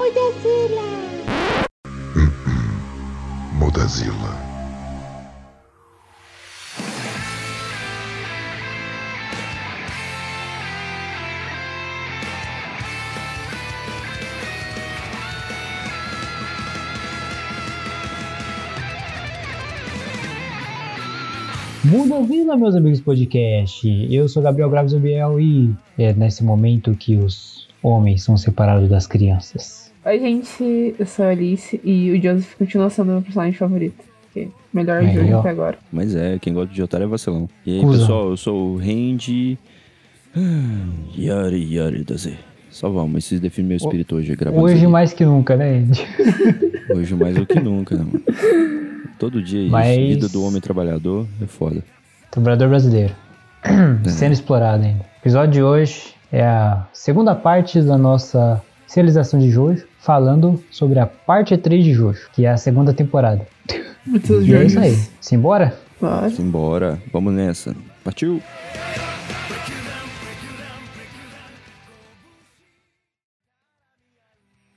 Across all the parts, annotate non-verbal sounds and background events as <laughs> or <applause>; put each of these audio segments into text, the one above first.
Mudazila! Mudazila. Muda Vila, meus amigos podcast. Eu sou Gabriel Graves Obiel e é nesse momento que os homens são separados das crianças. Oi, gente, eu sou a Alice e o Joseph continua sendo meu personagem favorito. Okay. Melhor Aí, jogo até agora. Mas é, quem gosta de otário é vacilão. E aí, Cusão. pessoal, eu sou o Randy. Ah, Yari Yari da Z. Só vamos, esses definem meu espírito hoje, gravando Hoje isso aqui. mais que nunca, né? Ed? <laughs> Hoje mais do que nunca, né, mano? Todo dia é isso. Mas- Vida do homem trabalhador é foda. Trabalhador brasileiro. Sendo explorado ainda. O episódio de hoje é a segunda parte da nossa serialização de Jojo, falando sobre a parte 3 de Jojo, que é a segunda temporada. Muitos E é isso aí. Simbora? Bora. Simbora, vamos nessa. Partiu!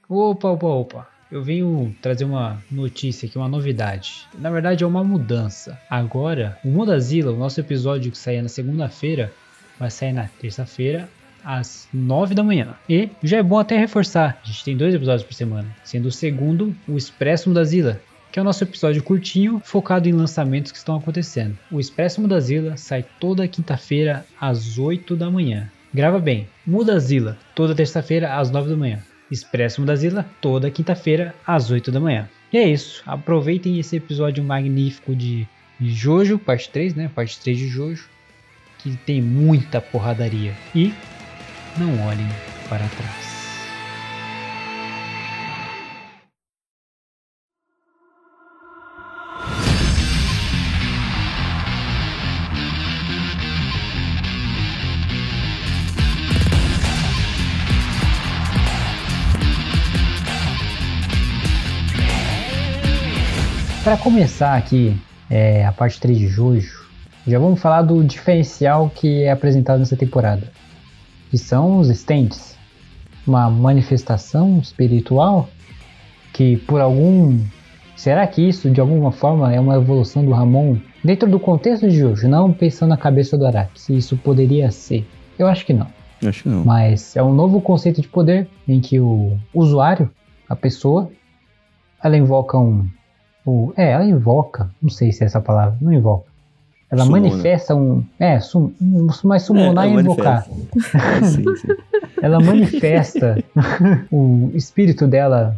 Opa, opa, opa. Eu venho trazer uma notícia aqui, uma novidade. Na verdade, é uma mudança. Agora, o Mudazila, o nosso episódio que saía na segunda-feira, vai sair na terça-feira, às 9 da manhã. E já é bom até reforçar: a gente tem dois episódios por semana, sendo o segundo o Expresso Mudazila. Que é o nosso episódio curtinho, focado em lançamentos que estão acontecendo. O Expresso Mudazila sai toda quinta-feira às 8 da manhã. Grava bem, Mudazila, toda terça-feira às 9 da manhã. Expresso Mudazila, toda quinta-feira, às 8 da manhã. E é isso. Aproveitem esse episódio magnífico de de Jojo, parte 3, né? Parte 3 de Jojo. Que tem muita porradaria. E não olhem para trás. Para começar aqui é, a parte 3 de Jojo, já vamos falar do diferencial que é apresentado nessa temporada, que são os stands. Uma manifestação espiritual que por algum... Será que isso de alguma forma é uma evolução do Ramon dentro do contexto de Jojo, não pensando na cabeça do Araki, se isso poderia ser? Eu acho que não. Acho que não. Mas é um novo conceito de poder em que o usuário, a pessoa, ela invoca um. O, é, ela invoca, não sei se é essa palavra, não invoca. Ela Sumona. manifesta um. É, sum, um- mas summonar é, ela invocar. manifesta. <laughs> sim, sim. Ela manifesta <laughs> o espírito dela.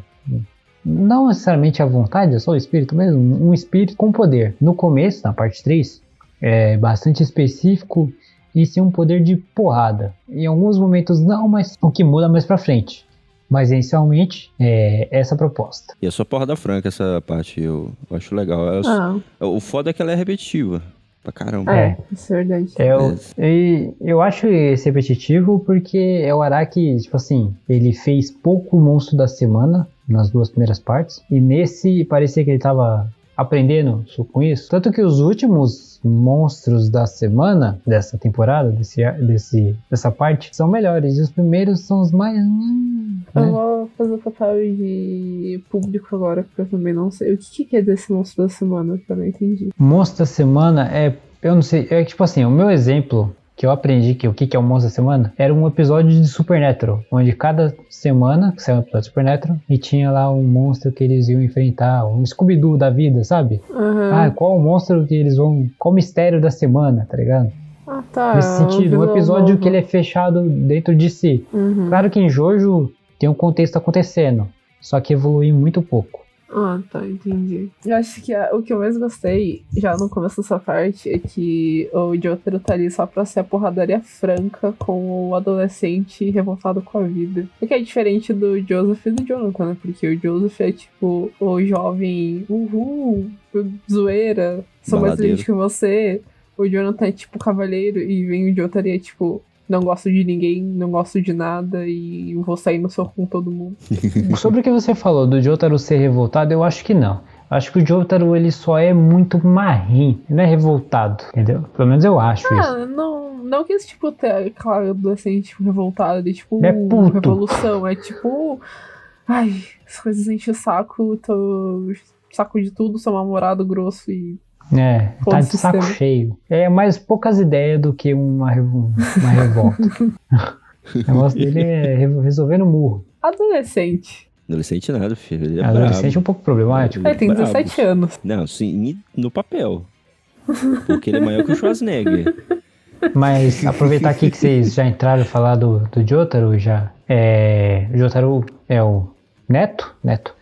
Não necessariamente a vontade, é só o espírito mesmo. Um espírito com poder. No começo, na parte 3, é bastante específico e sim um poder de porrada. Em alguns momentos não, mas o que muda mais pra frente. Mas inicialmente é essa a proposta. E é só porra da franca essa parte, eu, eu acho legal. Ela- Ah, O foda é que ela é repetitiva. Pra caramba. é, isso é verdade. Eu, e eu acho esse repetitivo porque é o Araki, tipo assim, ele fez pouco monstro da semana nas duas primeiras partes. E nesse parecia que ele tava aprendendo com isso. Tanto que os últimos monstros da semana, dessa temporada, desse, ar- desse, dessa parte, são melhores. E os primeiros são os mais. hum, Eu né? vou fazer o papel de público agora, porque eu também não sei. O que, que quer dizer esse monstro da semana? Que eu não entendi. Monstro da semana é. Eu não sei. É tipo assim, o meu exemplo que eu aprendi que o que é o monstro da semana era um episódio de Supernatural, onde cada semana saiu um episódio de Supernatural e tinha lá um monstro que eles iam enfrentar, um Scooby-Doo da vida, sabe? Aham. Ah, qual o monstro que eles vão. Qual o mistério da semana, tá ligado? Ah, tá. Nesse sentido, um episódio novo. que ele é fechado dentro de si. Uhum. Claro que em Jojo tem um contexto acontecendo, só que evolui muito pouco. Ah, tá, entendi. Eu acho que a- o que eu mais gostei, já no começo dessa parte, é que o Jotaro tá ali só pra ser a porradaria franca com o adolescente revoltado com a vida. O que é diferente do Joseph e do Jonathan, né? Porque o Joseph é tipo o jovem, uhul, zoeira, sou mais Baladeiro. inteligente que você. O Jonathan é tipo cavaleiro e vem o Jotaro e é tipo. Não gosto de ninguém, não gosto de nada e vou sair no soco com todo mundo. <laughs> Sobre o que você falou do Jotaro ser revoltado, eu acho que não. Acho que o Jotaro ele só é muito marrim, não é revoltado, entendeu? Pelo menos eu acho isso. Ah, não, não que esse tipo, ter aquela adolescente tipo, revoltada de tipo, É puto. revolução, é tipo. Ai, as coisas enchem o saco, tô saco de tudo, sou namorado grosso e. É, tá de saco cheio. É mais poucas ideias do que uma, uma revolta. <laughs> o negócio dele é re- resolver no murro. Adolescente. Adolescente nada, filho. Ele é Adolescente é brabo. um pouco problemático. Ele tem Brabo. 17 anos. Não, sim, no papel. Porque ele é maior que o Schwarzenegger. <laughs> Mas aproveitar aqui que vocês já entraram a falar do, do Jotaro já. É, o Jotaro é o neto, neto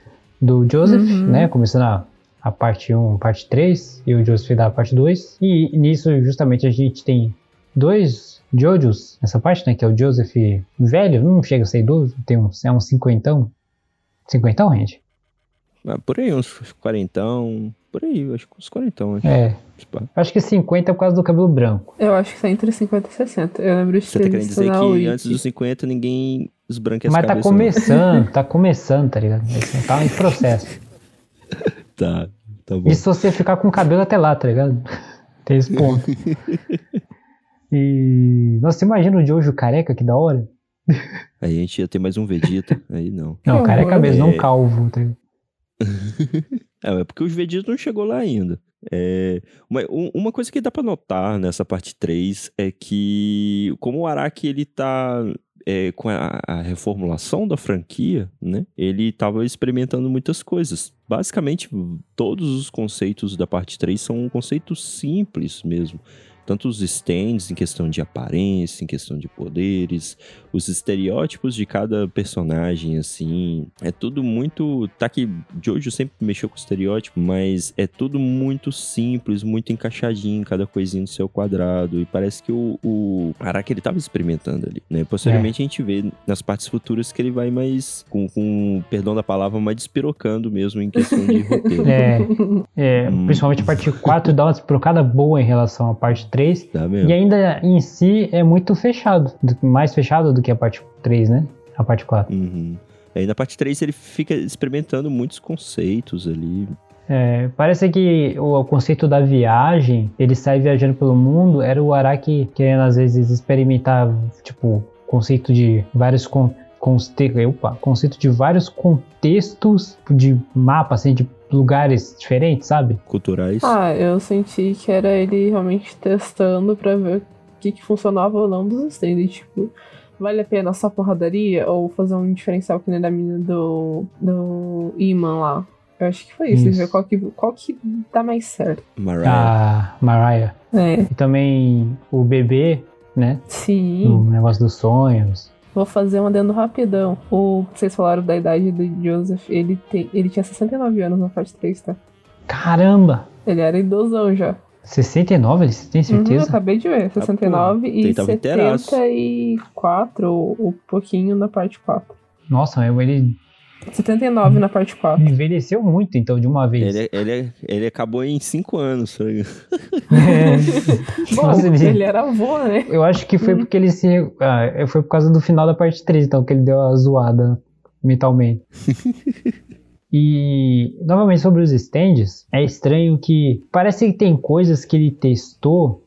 do Joseph, Uhum. né? Começando a, a parte 1, parte 3, e o Joseph da parte 2. E nisso, justamente, a gente tem dois Jojos nessa parte, né? Que é o Joseph velho, não chega a ser idoso, tem um, é um cinquentão. Cinquentão, gente? Ah, por aí, uns quarentão. Por aí, acho que uns quarentão. Acho. É, Tipo, acho que 50 é por causa do cabelo branco. Eu acho que tá entre 50 e 60. Eu lembro de Você ter tá querendo dizer que Wiki. antes dos 50 ninguém esbranca as Mas tá cabeças, não? começando, tá começando, tá ligado? Tá em processo. Tá, tá bom. E se você ficar com o cabelo até lá, tá ligado? <laughs> Tem esse ponto. <laughs> E. Nossa, você imagina o Jojo careca, que da hora? Aí a gente ia ter mais um Vegeta. <laughs> Aí não. Não, careca horror. mesmo, É. não calvo. Tá? É, é porque os Vegeta não chegou lá ainda. É, uma, um- uma coisa que dá pra notar nessa parte 3 é que, como o Araki ele tá é, com a, a reformulação da franquia, né? Ele tava experimentando muitas coisas. Basicamente, todos os conceitos da parte 3 são conceitos simples mesmo. Tanto os stands em questão de aparência, em questão de poderes, os estereótipos de cada personagem, assim. É tudo muito. Tá que Jojo sempre mexeu com estereótipo, mas é tudo muito simples, muito encaixadinho, cada coisinha no seu quadrado. E parece que o, o Araki ele tava experimentando ali, né? Posteriormente a gente vê nas partes futuras que ele vai mais, com, com perdão da palavra, mais despirocando mesmo em questão de <laughs> roteiro. É, é, Hum. Principalmente a parte 4 dá uma despirocada boa em relação à parte 3. Tá mesmo? E ainda em si é muito fechado. do- Mais fechado do que a parte 3, né? A parte 4. Uhum. Aí na parte 3 ele fica experimentando muitos conceitos ali. É, parece que o, o conceito da viagem, ele sai viajando pelo mundo, era o Araki querendo às vezes experimentar, tipo, conceito de vários con, conste, opa, conceito de vários contextos de mapa, assim, de lugares diferentes, sabe? Culturais. Ah, eu senti que era ele realmente testando pra ver o que, que funcionava ou não dos stands. Tipo, vale a pena só porradaria ou fazer um diferencial que nem da mina do, do Iman lá? Eu acho que foi isso, Isso. ver qual que, qual que dá mais certo. Mariah. A Mariah. É, E também o bebê, né? sim. No negócio dos sonhos. Vou fazer um adendo rapidão. O vocês falaram da idade do Joseph, ele, tem, ele tinha 69 anos na parte 3, tá? Caramba! Ele era idosão já. 69, você tem Uhum, eu certeza? acabei de ver, 69 ele e tava inteiraço. 74, ou um pouquinho na parte 4. Nossa, ele 79 na parte 4. envelheceu muito, então, de uma vez. Ele, ele, ele acabou em 5 anos. sabe? É. <laughs> Bom, Nossa, ele- ele era avô, né? Eu acho que foi porque ele se. Ah, foi por causa do final da parte 3, então, que ele deu a zoada mentalmente. <laughs> e, novamente, sobre os stands, é estranho que. Parece que tem coisas que ele testou.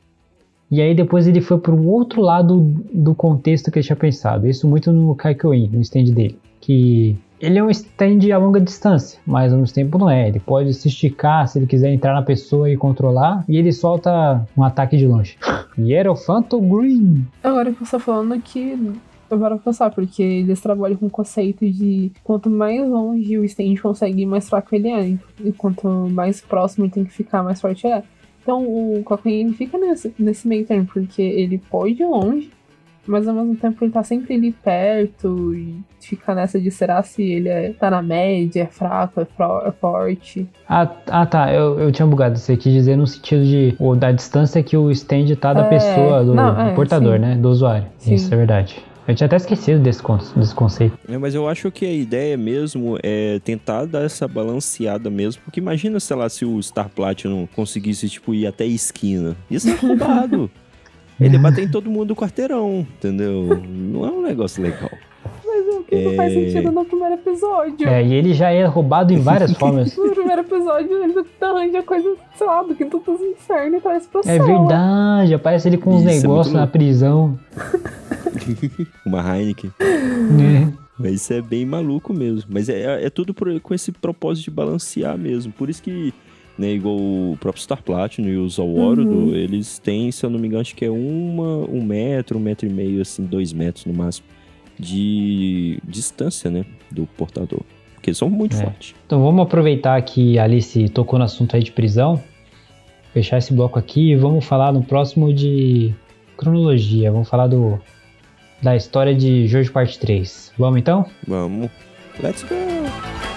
E aí depois ele foi para um outro lado do contexto que ele tinha pensado. Isso muito no Kaikoin, no stand dele. Que ele é um stand a longa distância, mas ao mesmo tempo não é. Ele pode se esticar se ele quiser entrar na pessoa e controlar. E ele solta um ataque de longe. <laughs> Hierofanto Green. Agora que você tá falando que eu paro pra pensar, porque eles trabalham com o conceito de quanto mais longe o stand consegue ir, mais fraco ele é. E quanto mais próximo ele tem que ficar, mais forte ele é. Então o Cocaine ele fica nesse, nesse meio termo, porque ele pode ir longe, mas ao mesmo tempo ele tá sempre ali perto e fica nessa de será se ele é, tá na média, é fraco, é, fro- é forte. Ah, ah, tá. Eu, eu tinha bugado. Você quis dizer no sentido de o, da distância que o stand tá da É, pessoa, do, não, do é, portador, sim. né? Do usuário. Sim. Isso é verdade. Eu tinha até esquecido desse, con- desse conceito. É, mas eu acho que a ideia mesmo é tentar dar essa balanceada mesmo. Porque imagina, sei lá, se o Star Platinum conseguisse, tipo, ir até a esquina. Isso é roubado. <laughs> Ele bater em todo mundo do quarteirão, entendeu? Não é um negócio legal. Mas o que não faz É. sentido no primeiro episódio? É, e ele já é roubado em várias <laughs> formas. No primeiro episódio, ele arranja coisa, sei lá, do quinto dos infernos e traz pra É verdade. Aparece ele com uns Isso é negócios na prisão. <laughs> Uma Heineken. né? Mas isso é bem maluco mesmo. Mas é, é tudo por- com esse propósito de balancear mesmo. Por isso que, né, igual o próprio Star Platinum e o Zaworodo, Uhum. eles têm, se eu não me engano, acho que é uma, um metro, um metro e meio, assim, dois metros no máximo, de distância, né, do portador. Porque eles são muito É. fortes. Então vamos aproveitar que a Alice tocou no assunto aí de prisão, fechar esse bloco aqui e vamos falar no próximo de cronologia. Vamos falar do da história de Jojo Parte 3. Vamos então? Vamos. Let's go!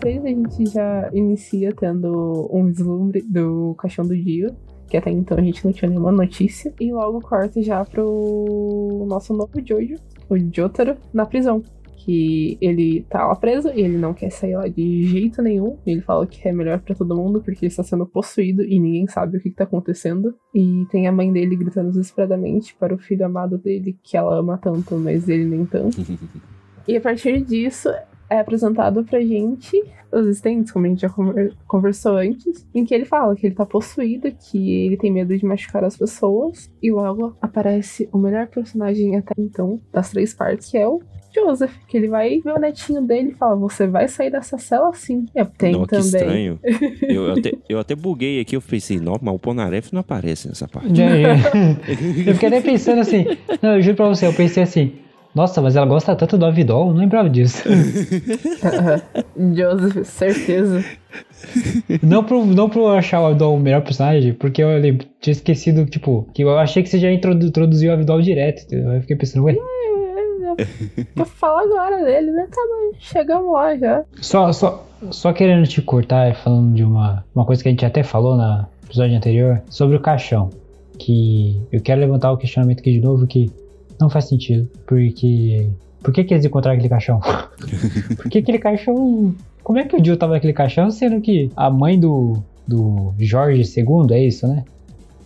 3 a gente já inicia tendo um vislumbre do caixão do Dio, que até então a gente não tinha nenhuma notícia. E logo corta já pro nosso novo Jojo, o Jotaro, na prisão. Que ele tá lá preso e ele não quer sair lá de jeito nenhum. Ele fala que é melhor pra todo mundo porque ele está sendo possuído e ninguém sabe o que, que tá acontecendo. E tem a mãe dele gritando desesperadamente para o filho amado dele, que ela ama tanto, mas ele nem tanto. <laughs> E a partir disso é apresentado pra gente os estentes, como a gente já conver- conversou antes, em que ele fala que ele tá possuído, que ele tem medo de machucar as pessoas, e logo aparece o melhor personagem até então das três partes, que é o Joseph, que ele vai ver o netinho dele e fala: Você vai sair dessa cela sim. E tem Não, que também. estranho. eu, <laughs> eu até, eu até buguei aqui, eu pensei, não, mas o Ponaref não aparece nessa parte. Já- <laughs> eu fiquei até pensando assim. Não, eu juro pra você, eu pensei assim. Nossa, mas ela gosta tanto do Avidol, não lembrava disso. Joseph, certeza. não, pro, não pro achar o Avidol o melhor personagem, porque eu lem- tinha esquecido, tipo, que eu achei que você já introdu- introduziu o Avidol direto. entendeu? Eu fiquei pensando, ué. <laughs> Vou falar agora dele, né? Tá bom, chegamos lá já. Só, só, só querendo te cortar, falando de uma, uma coisa que a gente até falou no episódio anterior, sobre o caixão. Que eu quero levantar o questionamento aqui de novo, que não faz sentido. Porque. Por que, que eles encontraram aquele caixão? <laughs> por que aquele caixão. Como é que o Jill tava naquele caixão, sendo que a mãe do, do Jorge II, é isso, né?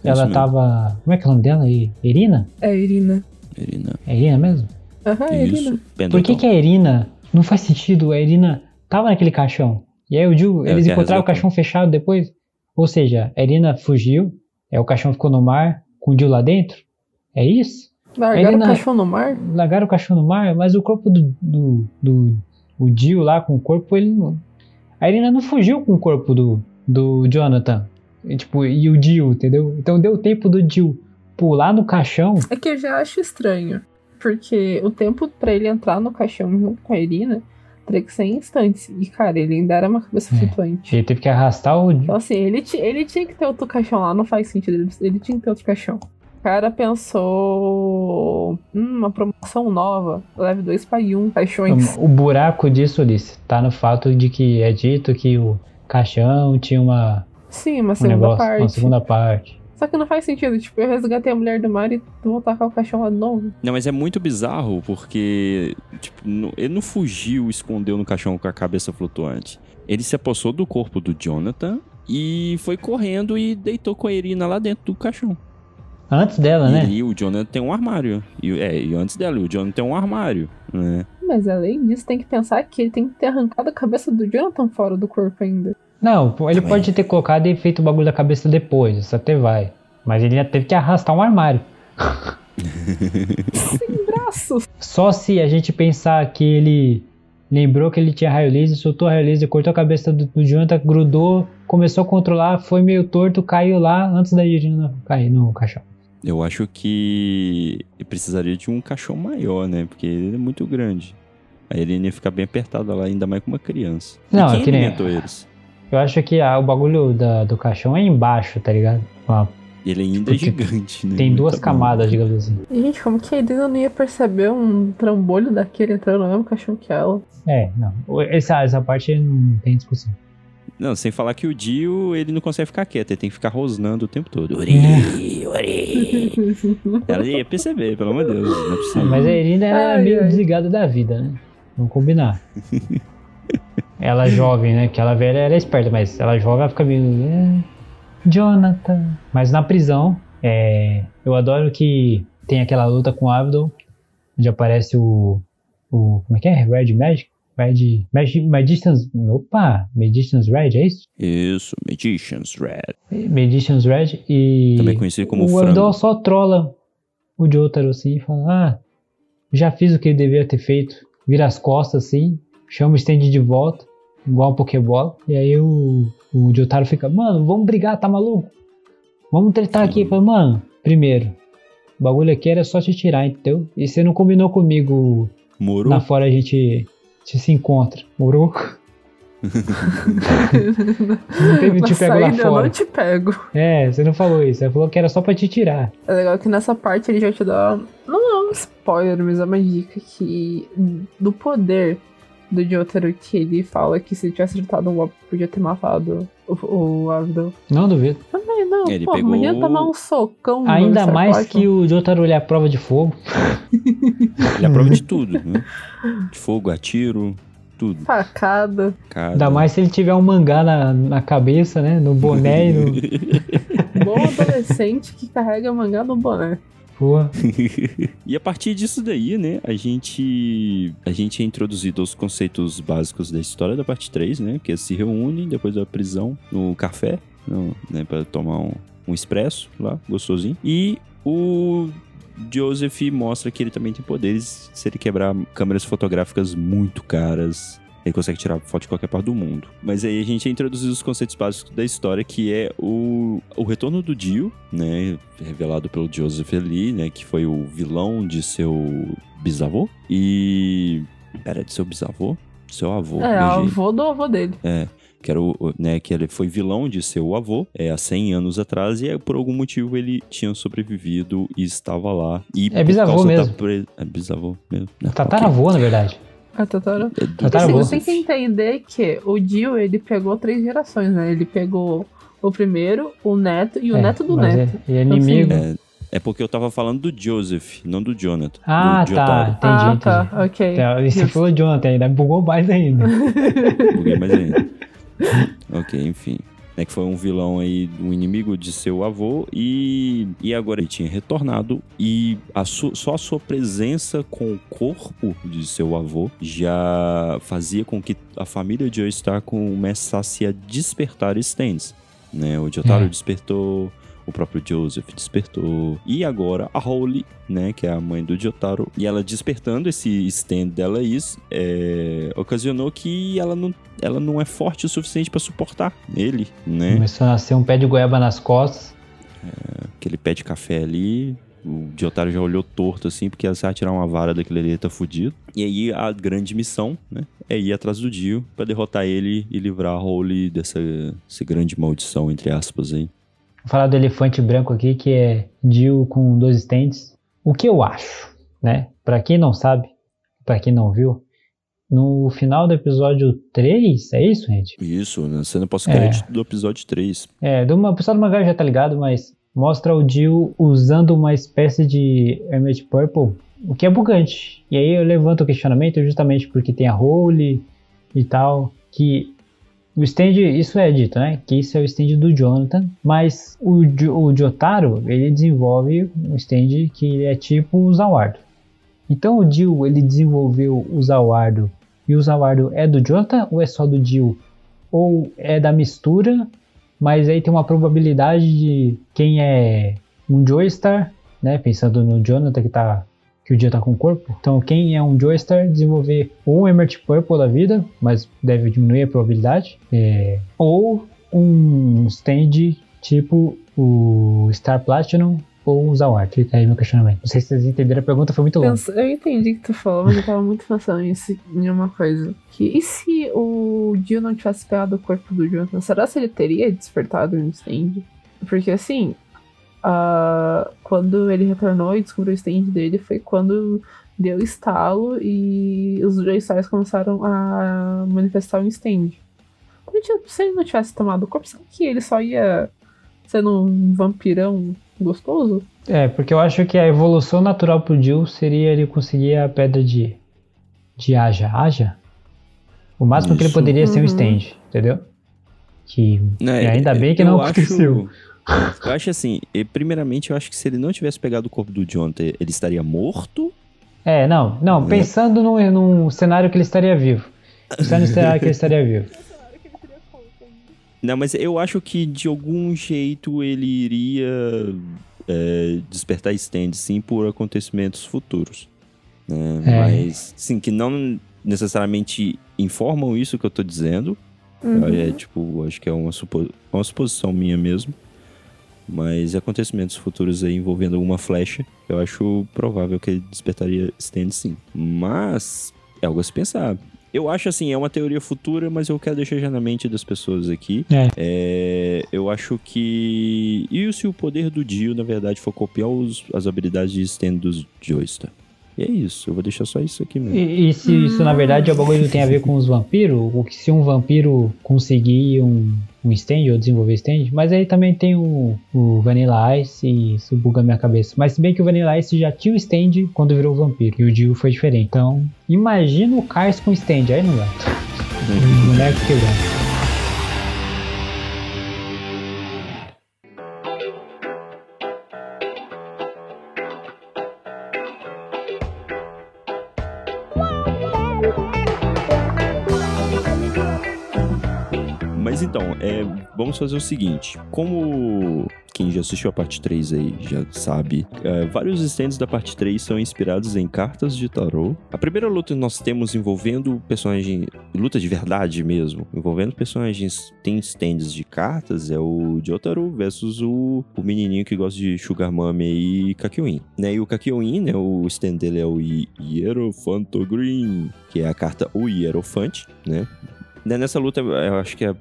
É Ela isso mesmo. tava. Como é que é o nome dela? I- Irina? É Irina. Não. É Irina mesmo? Aham, é Irina. Isso, Por que, que a Irina. Não faz sentido, a Irina tava naquele caixão. E aí o Jill, É, eles encontraram o caixão fechado depois. Ou seja, a Irina fugiu, é, o caixão ficou no mar, com o Jill lá dentro. É isso? Largaram o cachorro no mar? Largaram o caixão no mar, mas o corpo do. do, do o Jill lá com o corpo, ele não. A Irina não fugiu com o corpo do, do Jonathan. E, tipo, e o Jill, entendeu? Então deu tempo do Jill pular no caixão. É que eu já acho estranho. Porque o tempo pra ele entrar no caixão junto com a Irina teria que ser em instantes. E, cara, ele ainda era uma cabeça É. flutuante. Ele teve que arrastar o. Então, assim, ele, ele tinha que ter outro caixão lá, não faz sentido. Ele, ele tinha que ter outro caixão. O cara pensou. Hum, uma promoção nova. Leve dois para um caixões. O buraco disso, Alice, tá no fato de que é dito que o caixão tinha uma, Sim, uma um segunda negócio, parte. uma segunda parte. Só que não faz sentido. Tipo, eu resgatei a mulher do mar e vou tacar o caixão lá de novo. Não, mas é muito bizarro porque tipo, no- ele não fugiu, escondeu no caixão com a cabeça flutuante. Ele se apossou do corpo do Jonathan e foi correndo e deitou com a Irina lá dentro do caixão. Antes dela, E né? ali o Jonathan tem um armário. E, é, e antes dela, o Jonathan tem um armário, né? Mas além disso, tem que pensar que ele tem que ter arrancado a cabeça do Jonathan fora do corpo ainda. Não, ele Também. pode ter colocado e feito o bagulho da cabeça depois, isso até vai. Mas ele já teve que arrastar um armário. <laughs> Sem braços. Só se a gente pensar que ele lembrou que ele tinha raio laser, soltou o raio laser, cortou a cabeça do, do Jonathan, grudou, começou a controlar, foi meio torto, caiu lá antes da Irina cair no caixão. Eu acho que ele precisaria de um caixão maior, né? Porque ele é muito grande. A Irina ia ficar bem apertada lá, ainda mais com uma criança. Não, e quem é que nem- eles? Eu acho que ah, o bagulho da- do caixão é embaixo, tá ligado? Ó, Ele ainda é Porque gigante, né? tem duas Tá bom. camadas, digamos assim. Gente, como que a Irina não ia perceber um trambolho daquele entrando no mesmo caixão que ela? É, não. Essa, essa parte não tem discussão. Não, sem falar que o Dio, ele não consegue ficar quieto, ele tem que ficar rosnando o tempo todo. É. Uri. <laughs> Ela ia perceber, pelo amor de Deus, não é possível. Mas a Irina era Ai, meio ai. desligada da vida, né? Vamos combinar. <laughs> ela jovem, né? Que ela velha era esperta, mas ela jovem ela fica meio. "É, Jonathan. Mas na prisão, É, eu adoro que tem aquela luta com o Abdul, onde aparece o, o. Como é que é? Red Magic? Red. Magic, Magician's. Opa! Magician's Red, é isso? Isso, Magician's Red. Magician's Red e. Também conhecido como o frango. Abdul só trola o Jotaro assim e fala: Ah, já fiz o que ele devia ter feito. Vira as costas assim, chama o stand de volta, igual um Pokébola. E aí o, o Jotaro fica: Mano, vamos brigar, tá maluco? Vamos tretar aqui. Fala, mano, primeiro, o bagulho aqui era só te tirar, entendeu? E você não combinou comigo Moro? na fora a gente, gente se encontra. Morou? não teve Na te pego lá saída eu fora. não te pego. É, você não falou isso. Você falou que era só pra te tirar. É legal que nessa parte ele já te dá. Não é um spoiler, mas é uma dica que. Do poder do Jotaro que ele fala que se ele tivesse acertado um golpe, podia ter matado o, o. Não duvido. Também não. Ele Pô, pegou imagina tomar um socão. no Ainda mais que o Jotaro ele é a prova de fogo. <laughs> Ele é a prova de tudo, né? De fogo, atiro, tudo. Facada. Cada... Ainda mais se ele tiver um mangá na, na cabeça, né? No boné no. <laughs> Bom adolescente que carrega mangá no boné. Porra. <laughs> e a partir disso daí, né, a gente a gente é introduzido aos conceitos básicos da história da parte 3, né, que é se reúnem depois da prisão no café, no, né, para tomar um, um expresso lá, gostosinho. E o Joseph mostra que ele também tem poderes se ele quebrar câmeras fotográficas muito caras. Ele consegue tirar foto de qualquer parte do mundo. Mas aí a gente introduz os conceitos básicos da história, que é o, o retorno do Dio, né? Revelado pelo Joseph ali, né? Que foi o vilão de seu bisavô. E. Era de seu bisavô? Seu avô. É, avô do avô dele. É, que era o, o- né, que ele foi vilão de seu avô é, há 100 anos atrás e por algum motivo ele tinha sobrevivido e estava lá. E É por bisavô causa da mesmo. pre- É bisavô mesmo. né? Tataravô, na verdade. A Totoro. Ok. É do- Tataravô. Assim, você tem que entender que o Dio, ele pegou três gerações, né? Ele pegou o primeiro, o neto e o É, neto do neto. É, ele é inimigo. É, é porque eu tava falando do Joseph, não do Jonathan. Ah, do tá. Jotaro. Entendi, ah, entendi. tá, ok. Então, e você falou Jonathan ainda, bugou mais ainda. <laughs> Buguei mais ainda. <laughs> ok, enfim. É que foi um vilão aí, um inimigo de seu avô e, e agora ele tinha retornado e a su- só a sua presença com o corpo de seu avô já fazia com que a família de Joestar começasse a despertar stands. Né? O Jotaro É. despertou, o próprio Joseph despertou e agora a Holly, né, que é a mãe do Jotaro, e ela despertando esse stand dela isso, é, ocasionou que ela não, ela não é forte o suficiente para suportar ele, né? Começou a nascer um pé de goiaba nas costas. Aquele pé de café ali. O Jotaro já olhou torto assim, porque ela vai tirar uma vara daquele ali, tá fudido. E aí a grande missão, né? É ir atrás do Dio pra derrotar ele e livrar a Holly dessa, dessa grande maldição, entre aspas aí. Vou falar do elefante branco aqui, que é Dio com dois stands. O que eu acho, né? Pra quem não sabe, pra quem não viu, no final do episódio 3, é isso, gente? Isso, na cena pós-crédito do episódio 3. É, do, o pessoal do mangá já tá ligado, mas mostra o Dio usando uma espécie de Hermit Purple, o que é bugante. E aí eu levanto o questionamento justamente porque tem a Holy e tal, que o stand, isso é dito, né? Que isso é o stand do Jonathan, mas o, o Jotaro, ele desenvolve um stand que é tipo o Zawardo. Então o Dio, ele desenvolveu o Zawardo, e o Zawardo é do Jonathan ou é só do Dio? Ou é da mistura mas aí tem uma probabilidade de quem é um Joystar, né? Pensando no Jonathan que tá que o dia tá com o corpo. Então, quem é um Joystar desenvolver ou um Emerald Purple da vida, mas deve diminuir a probabilidade, é, ou um stand tipo o Star Platinum ou o Zaward. Fica aí meu questionamento. Não sei se vocês entenderam a pergunta, foi muito longa. Eu entendi o que tu falou, mas eu tava muito pensando em uma coisa. Que, e se o Dio não tivesse pegado o corpo do Jonathan, será que ele teria despertado no stand? Porque assim, ah, quando ele retornou e descobriu o stand dele, foi quando deu estalo e os Joystars começaram a manifestar um stand. Se ele não tivesse tomado o corpo, será que ele só ia sendo um vampirão gostoso? É, porque eu acho que a evolução natural pro Jill seria ele conseguir a pedra de, de Aja. Aja? O máximo que ele Isso. poderia ser um Uhum. stand, entendeu? Que e ainda bem que não acho- aconteceu. Eu acho assim, e, primeiramente eu acho que se ele não tivesse pegado o corpo do Jonathan, ele estaria morto. É, não, não, Né? pensando num, num cenário que ele estaria vivo. Pensando no cenário que ele estaria vivo. <laughs> Não, mas eu acho que de algum jeito ele iria é, despertar stand, sim, por acontecimentos futuros. né? É. Mas, sim, que não necessariamente informam isso que eu tô dizendo. Uhum. É tipo, acho que é uma, supo- uma suposição minha mesmo. Mas acontecimentos futuros aí envolvendo alguma flecha, eu acho provável que ele despertaria stand sim. Mas é algo a se pensar. Eu acho assim, é uma teoria futura, mas eu quero deixar já na mente das pessoas aqui. É. É, eu acho que. E se o poder do Dio, na verdade, for copiar os- as habilidades de stand dos Joestar? E é isso, eu vou deixar só isso aqui mesmo. E, e se isso na verdade é o bagulho que tem a ver com os vampiros, o que se um vampiro conseguir um, um stand ou desenvolver stand, mas aí também tem o, o Vanilla Ice e isso buga minha cabeça. Mas se bem que o Vanilla Ice já tinha o stand quando virou vampiro, e o Dio foi diferente. Então, imagina o Cars com stand, aí não dá. O moleque quebrado. Então, é, vamos fazer o seguinte. Como quem já assistiu a parte 3 aí já sabe, é, vários stands da parte 3 são inspirados em cartas de tarô. A primeira luta nós temos envolvendo personagem. Luta de verdade mesmo. Envolvendo personagens. Tem stands de cartas, é o Jotaro versus o, o menininho que gosta de Sugar Mami e Kakyoin. Né? E o Kakyoin, né? O stand dele é o Hierofanto Green, que é a carta O Hierofante, né? Né, Nessa luta, eu acho que é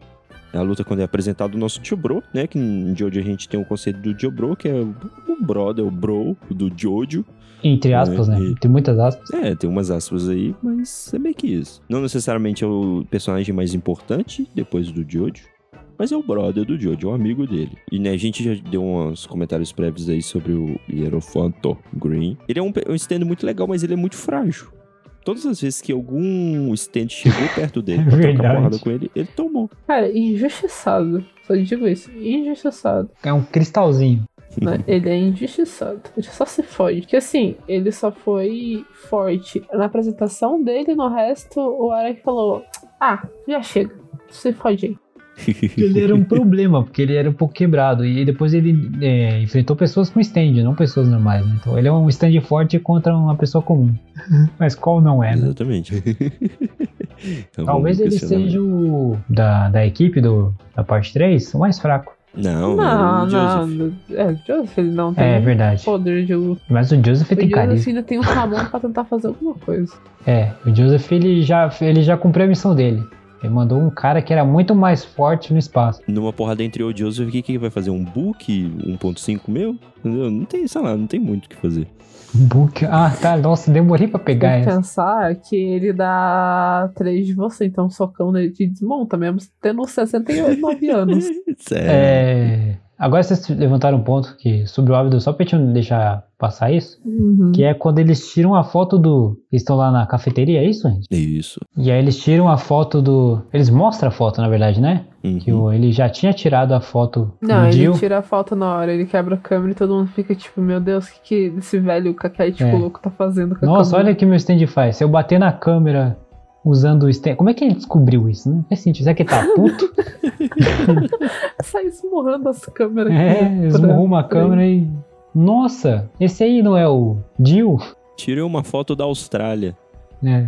luta quando é apresentado o nosso tio Bro, né? Que em Jojo a gente tem o conceito do tio Bro, que é o brother, o bro do Jojo. Entre aspas, né? E- Tem muitas aspas. É, tem umas aspas aí, mas é meio que isso. Não necessariamente é o personagem mais importante depois do Jojo, mas é o brother do Jojo, é o amigo dele. E né, a gente já deu uns comentários prévios aí sobre o Hierofanto Green. Ele é um, um stand muito legal, mas ele é muito frágil. Todas as vezes que algum stand chegou <laughs> perto dele É pra trocar verdade. porrada com ele, ele tomou. Cara, injustiçado. Só digo isso. Injustiçado. É um cristalzinho. né? <laughs> Ele é injustiçado. Ele só se fode. Porque assim, ele só foi forte na apresentação dele, no resto, o Araki falou: Ah, já chega. Se fode aí. Ele era um problema, porque ele era um pouco quebrado. E depois ele é, enfrentou pessoas com stand, não pessoas normais. Né? Então ele é um stand forte contra uma pessoa comum. <laughs> Mas qual não é, né? Exatamente. Então, <laughs> Talvez ele seja o da, da equipe do, da parte 3 o mais fraco. Não, Não, o não. Joseph. É, o Joseph ele não tem É verdade. poder de luta. Mas o Joseph O tem Joseph carisma. ainda tem um Ramon pra tentar fazer alguma coisa. É, o Joseph ele já, ele já cumpriu a missão dele. Ele mandou um cara que era muito mais forte no espaço. Numa porrada entre o Joseph, o que, que vai fazer? Um book 1.5 meu? Entendeu? Não tem, sei lá, não tem muito o que fazer. Book. Ah, tá. Nossa, demorei pra pegar Tem que essa. pensar que ele dá 3 de você, então um socão nele te desmonta, mesmo tendo 69 anos. <laughs> Sério. É, agora vocês levantaram um ponto que sobre o Abdul, só pra gente não deixar passar isso, Uhum. que é quando eles tiram a foto do. Estão lá na cafeteria, é isso, gente? Isso. E aí eles tiram a foto do. Eles mostram a foto, na verdade, né? Uhum. Que o- ele já tinha tirado a foto Não, ele Jill. tira a foto na hora, ele quebra a câmera e todo mundo fica tipo, meu Deus, o que, que esse velho caquético É. louco tá fazendo com a Nossa, câmera? olha o que meu stand faz. Se eu bater na câmera usando o. Como é que ele descobriu isso? Não faz sentido. Será que ele tá puto? <laughs> Sai esmurrando as câmeras. é, esmurrou uma câmera e. Nossa, esse aí não é o Jill? Tirei uma foto da Austrália. É.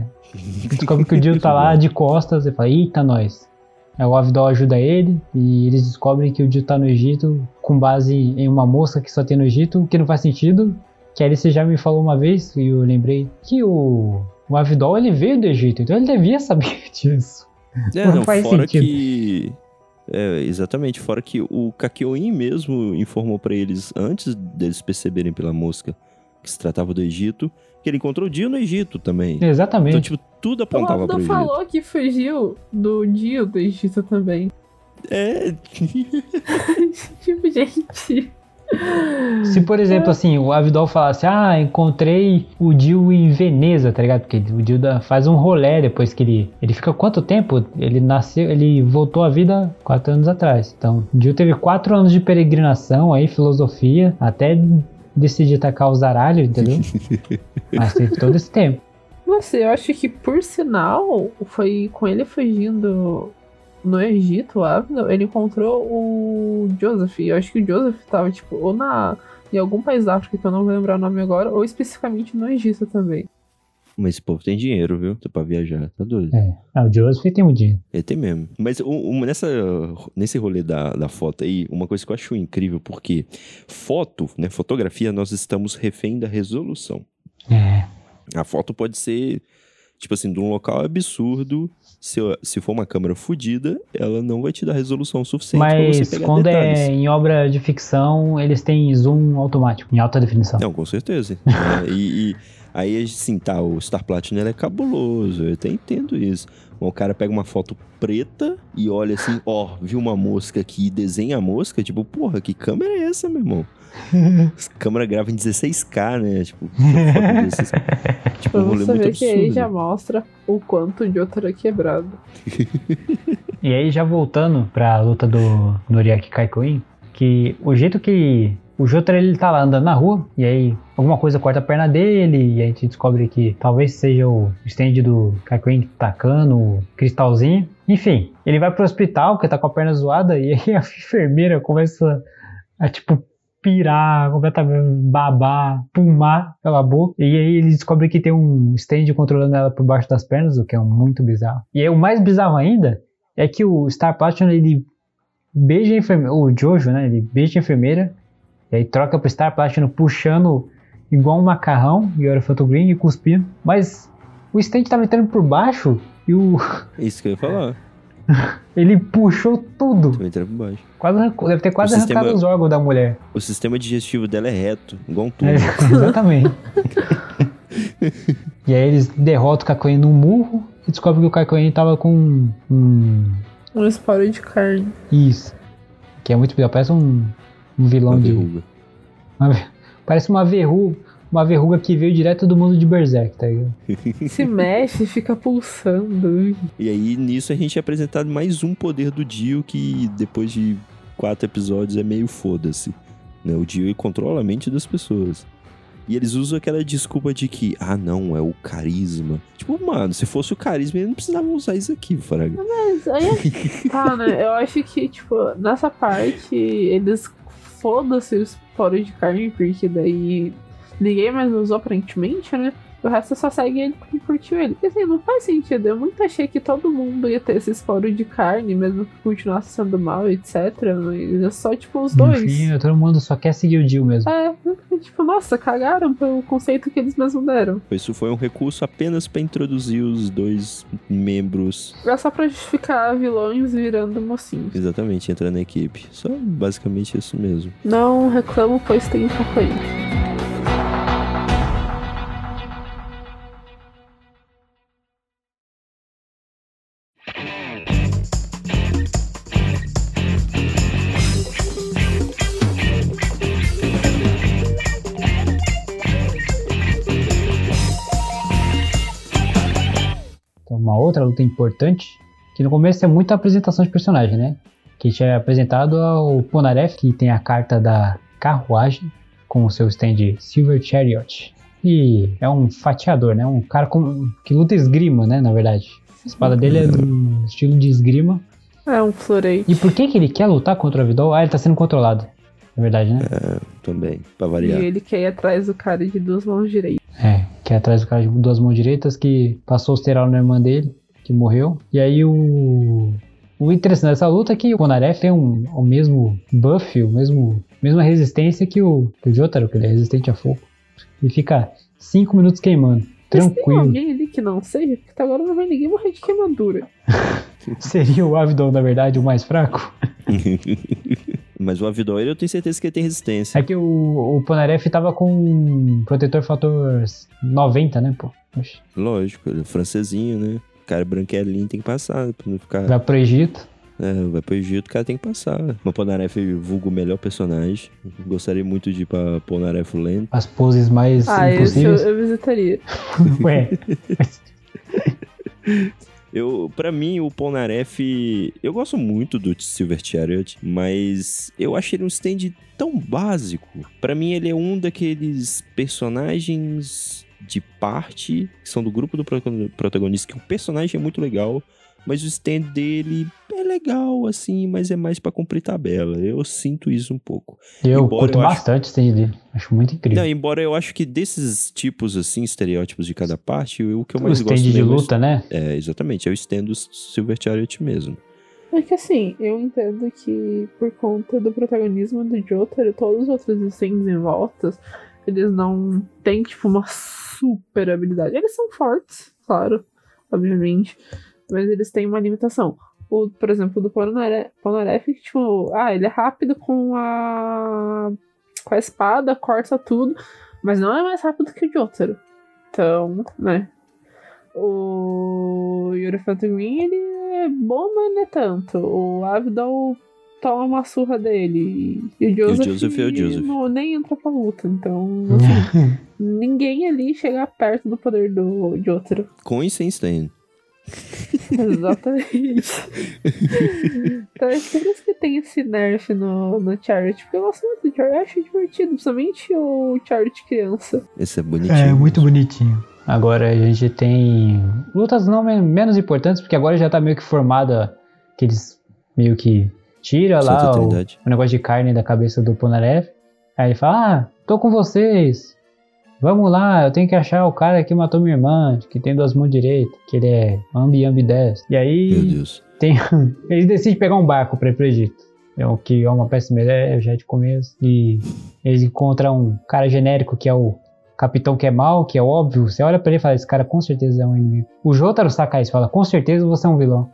Descobre que o Jill tá lá de costas e fala, eita, nós. Aí o Avidol ajuda ele e eles descobrem que o Jill tá no Egito com base em uma moça que só tem no Egito, o que não faz sentido. Que a Alice já me falou uma vez e eu lembrei que o, o Avidol ele veio do Egito, então ele devia saber <laughs> disso. É, Não não, faz fora sentido. que. É, exatamente, fora que o Kakyoin mesmo informou pra eles, antes deles perceberem pela mosca que se tratava do Egito, que ele encontrou o Dio no Egito também. Então, Exatamente. tipo, tudo O apontava pro Abdo Egito. falou que fugiu do Dio do Egito também. É, <laughs> tipo, gente. Se, por exemplo, assim, o Avidol falasse, ah, encontrei o Dio em Veneza, tá ligado? Porque o Dio dá- faz um rolé depois que ele. Ele fica quanto tempo? Ele nasceu, ele voltou à vida quatro anos atrás. Então, o Dio teve quatro anos de peregrinação aí, filosofia, até decidir atacar o Zaralho, entendeu? <laughs> Mas teve todo esse tempo. Nossa, eu acho que por sinal, foi com ele fugindo no Egito, Abner, ele encontrou o Joseph. E eu acho que o Joseph tava, tipo, ou na, em algum país da África que eu não vou lembrar o nome agora, ou especificamente no Egito também. Mas esse povo tem dinheiro, viu? Pra viajar, tá doido. É. Ah, o Joseph tem um dinheiro. Ele tem mesmo. Mas um- nessa, nesse rolê da, da foto aí, uma coisa que eu acho incrível, porque foto, né, fotografia, nós estamos refém da resolução. É. A foto pode ser, tipo assim, de um local absurdo. Se, se for uma câmera fodida, ela não vai te dar resolução suficiente pra você Mas pegar quando detalhes. é em obra de ficção, eles têm zoom automático, em alta definição. Não, com certeza. <laughs> É, e, e aí, assim, tá, o Star Platinum é cabuloso, eu até entendo isso. Mas o cara pega uma foto preta e olha assim, ó, viu uma mosca aqui e desenha a mosca, tipo, porra, que câmera é essa, meu irmão? <laughs> Essa câmera grava em 16K, né? Tipo, <laughs> que foto em 16K. Tipo, um rolê muito que aí já mostra o quanto o Jotaro é quebrado. <laughs> E aí, já voltando pra luta do Noriaki Kaikuin, que o jeito que o Jotaro ele tá lá andando na rua, e aí alguma coisa corta a perna dele, e a gente descobre que talvez seja o stand do Kaikuin tacando o cristalzinho. Enfim, ele vai pro hospital, porque tá com a perna zoada, e aí a enfermeira começa a tipo pirar, completamente babar, pulmar pela boca. E aí ele descobre que tem um stand controlando ela por baixo das pernas, o que é muito bizarro. E aí o mais bizarro ainda é que o Star Platinum ele beija a enfermeira, o Jojo, né? Ele beija a enfermeira e aí troca pro Star Platinum puxando igual um macarrão e era Green e cuspindo. Mas o stand tava entrando por baixo e o Isso que eu ia falar. <laughs> <laughs> ele puxou tudo. Por baixo. Quase deve ter quase O arrancado sistema- os órgãos da mulher. O sistema digestivo dela é reto, igual um tubo. É, <laughs> exatamente. <laughs> e aí eles derrotam o Kakoin num murro e descobrem que o Kakoin tava com um. Um esporo de carne. Isso. Que é muito bizarro. Parece um, um vilão Uma de. verruga. uma parece uma verruga. Uma verruga que veio direto do mundo de Berserk, tá ligado? <laughs> Se mexe, fica pulsando. E aí, nisso, a gente é apresentado mais um poder do Dio que, depois de quatro episódios, é meio foda-se. Né? O Dio controla a mente das pessoas. E eles usam aquela desculpa de que, ah, não, é o carisma. Tipo, mano, se fosse o carisma, ele não precisava usar isso aqui, Fraga. Mas aí <laughs> tá, né? Eu acho que, tipo, nessa parte, eles foda-se os poros de carne, porque daí ninguém mais usou aparentemente, né? O resto só segue ele porque curtiu ele. Porque assim, não faz sentido. Eu muito achei que todo mundo ia ter esse esporo de carne, mesmo que continuasse sendo mal, etc. Mas é só, tipo, os dois. Enfim, todo mundo só quer seguir o Dio mesmo. É, tipo, nossa, cagaram pelo conceito que eles mesmos deram. Isso foi um recurso apenas pra introduzir os dois membros, É só pra justificar vilões virando mocinhos. exatamente, entrando na equipe. Só basicamente isso mesmo. Não reclamo, pois tem foco aí. Uma outra luta importante, que no começo é muita apresentação de personagem, né? Que tinha é apresentado ao Ponaref, que tem a carta da carruagem, com o seu stand Silver Chariot. E é um fatiador, né? Um cara com, que luta esgrima, né? Na verdade. A espada dele é do estilo de esgrima. É um florete. E por que, que ele quer lutar contra o Avidol? Ah, ele tá sendo controlado. Na verdade, né? Também, pra E variar. ele quer ir atrás do cara de duas mãos direitas. É, que é atrás do cara de duas mãos direitas que passou o steral na irmã dele, que morreu. E aí o. O interessante dessa luta é que o Konaref tem um, o mesmo buff, o mesmo mesma resistência que o, que o Jotaro, que ele é resistente a fogo. E fica 5 minutos queimando. Mas tem Tranquilo. alguém ali que não seja, porque até agora não vai ninguém morrer de queimadura. <laughs> Seria o Avidon, na verdade, o mais fraco? <laughs> Mas o Avidor, eu tenho certeza que ele tem resistência. É que o, o Ponaref tava com um protetor fator 90, né, pô? Oxi. Lógico, ele é francesinho, né? O cara branquelinho tem que passar pra não ficar. Vai pro Egito. É, vai pro Egito, o cara tem que passar. Mas Polnareff vulgo o melhor personagem. Gostaria muito de ir pra Polnareff Land. As poses mais Ah, esse eu, impossíveis. eu visitaria. <laughs> Ué, <laughs> Eu, pra mim, o Polnareff, eu gosto muito do Silver Chariot, mas eu achei ele um stand tão básico. Pra mim, ele é um daqueles personagens de parte, que são do grupo do protagon- protagonista, que o personagem é muito legal, mas o stand dele é legal, assim, mas é mais pra cumprir tabela. Eu sinto isso um pouco. eu Embora curto eu acho- bastante o stand dele. Acho muito incrível. Não, embora eu acho que desses tipos, assim, estereótipos de cada parte, o que eu o mais stand gosto de mesmo é o luta, né? é, exatamente. É o stand do Silver Chariot mesmo. É que assim, eu entendo que por conta do protagonismo do Jotaro, todos os outros stands em voltas, eles não têm, tipo, uma super habilidade. Eles são fortes, claro, obviamente, mas eles têm uma limitação. O, por exemplo, do Polnare- Polnareff, que, tipo, ah, ele é rápido com a com a espada, corta tudo, mas não é mais rápido que o Jotaro. Então, né? O Yuri Phantom Green, ele é bom, mas não é tanto. O Avidal toma uma surra dele. E o Joseph, Joseph é o Joseph. Não, nem entra pra luta. Então, assim, <laughs> ninguém ali chega perto do poder do Jotaro. Com e sem stand. <laughs> Exatamente. então é por isso que tem esse nerf no, no Chariot. Porque eu gosto muito do Chariot, eu acho divertido, principalmente o Chariot criança. Esse é bonitinho. É, muito bonitinho. Agora a gente tem lutas não men- menos importantes, porque agora já tá meio que formada que eles meio que tira lá o, o negócio de carne da cabeça do Polnareff. Aí ele fala: Ah, tô com vocês. Vamos lá, eu tenho que achar o cara que matou minha irmã, que tem duas mãos direitas, que ele é ambi ambidestro. E Meu aí Deus. tem, <laughs> eles decidem pegar um barco pra ir pro Egito. É o que é uma péssima ideia já de começo. E eles encontram um cara genérico que é o capitão que é mal, que é óbvio. Você olha pra ele e fala: Esse cara com certeza é um inimigo. O Jotaro saca isso, fala: Com certeza você é um vilão.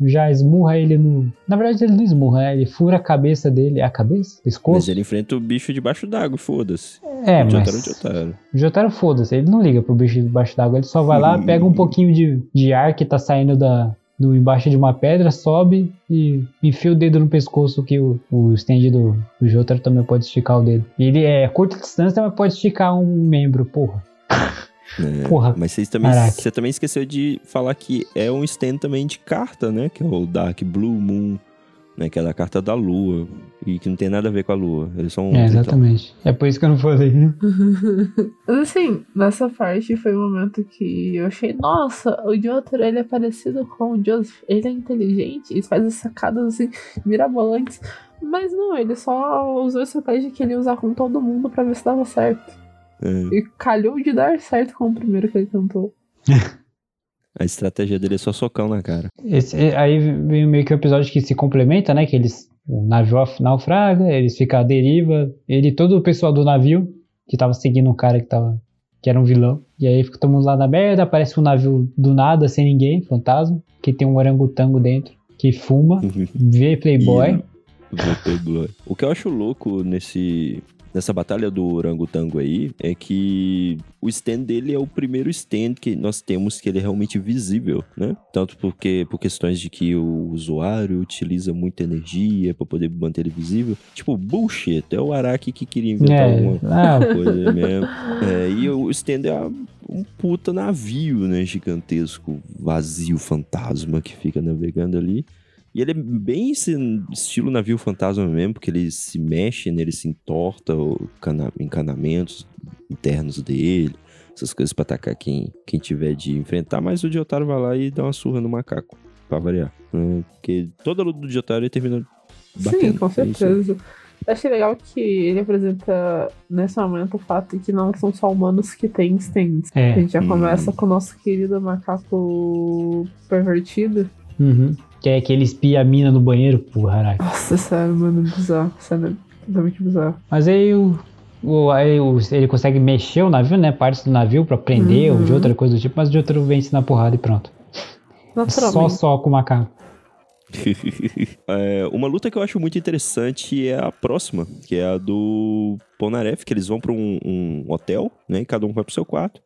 Já esmurra ele no. Na verdade, ele não esmurra, né? Ele fura a cabeça dele. É a cabeça? Mas Pescoço? ele enfrenta o bicho debaixo d'água, foda-se. É, o Jotaro é mas. Jotaro. O Jotaro, foda-se, ele não liga pro bicho debaixo d'água, ele só vai lá, pega um pouquinho de, de ar que tá saindo da, do embaixo de uma pedra, sobe e enfia o dedo no pescoço, que o, o stand do, do Jotaro também pode esticar o dedo. Ele é curta distância, mas pode esticar um membro, porra. <laughs> É, Porra, Mas vocês também, caraca. você também esqueceu de falar que é um stand também de carta, né? Que é o Dark Blue Moon, né? Que é da carta da lua. E que não tem nada a ver com a lua. Eles são. É, exatamente. É por isso que eu não falei. <laughs> Mas assim, nessa parte foi um momento que eu achei, nossa, o Jotaro ele é parecido com o Joseph, ele é inteligente, ele faz as sacadas assim, mirabolantes. Mas não, ele só usou a estratégia que ele ia usar com todo mundo pra ver se dava certo. É. E calhou de dar certo com o primeiro que ele tentou. <laughs> A estratégia dele é só socão na cara. Esse, aí vem meio que um episódio que se complementa, né? Que eles. O navio naufraga, eles ficam à deriva. Ele e todo o pessoal do navio, que tava seguindo um cara que tava. que era um vilão. E aí fica todo mundo lá na merda, aparece um navio do nada, sem ninguém, fantasma, que tem um orangotango dentro, que fuma, vê Playboy. Playboy. O que eu acho louco nesse. Nessa batalha do orangotango aí é que o stand dele é o primeiro stand que nós temos que ele é realmente visível, né? Tanto porque por questões de que o usuário utiliza muita energia pra poder manter ele visível. Tipo, bullshit. É o Araki que queria inventar alguma É, ah, <laughs> coisa mesmo. É, e o stand é um puta navio, né? Gigantesco, vazio, fantasma que fica navegando ali. E ele é bem esse estilo navio fantasma mesmo, porque ele se mexe, né? ele se entorta, o cana- encanamentos internos dele, essas coisas pra atacar quem, quem tiver de enfrentar. Mas o Jotaro vai lá e dá uma surra no macaco, pra variar. né? Porque toda luta do Jotaro ele termina batendo. Sim, com É certeza. Eu achei legal que ele apresenta nesse momento o fato de que não são só humanos que têm stands. É. A gente já Hum. começa com o nosso querido macaco pervertido. uhum. Que é que ele espia a mina no banheiro, porra, Araki. Nossa, sério, mano, bizarro. Sério, totalmente bizarro. Mas aí, o, o- aí o- ele consegue mexer o navio, né? Partes do navio pra prender Uhum. ou de outra coisa do tipo, mas de outro vence na porrada e pronto. Só só com o macaco. <laughs> É, uma luta que eu acho muito interessante é a próxima, que é a do Polnareff, que eles vão para um, um hotel, né? E cada um vai pro seu quarto.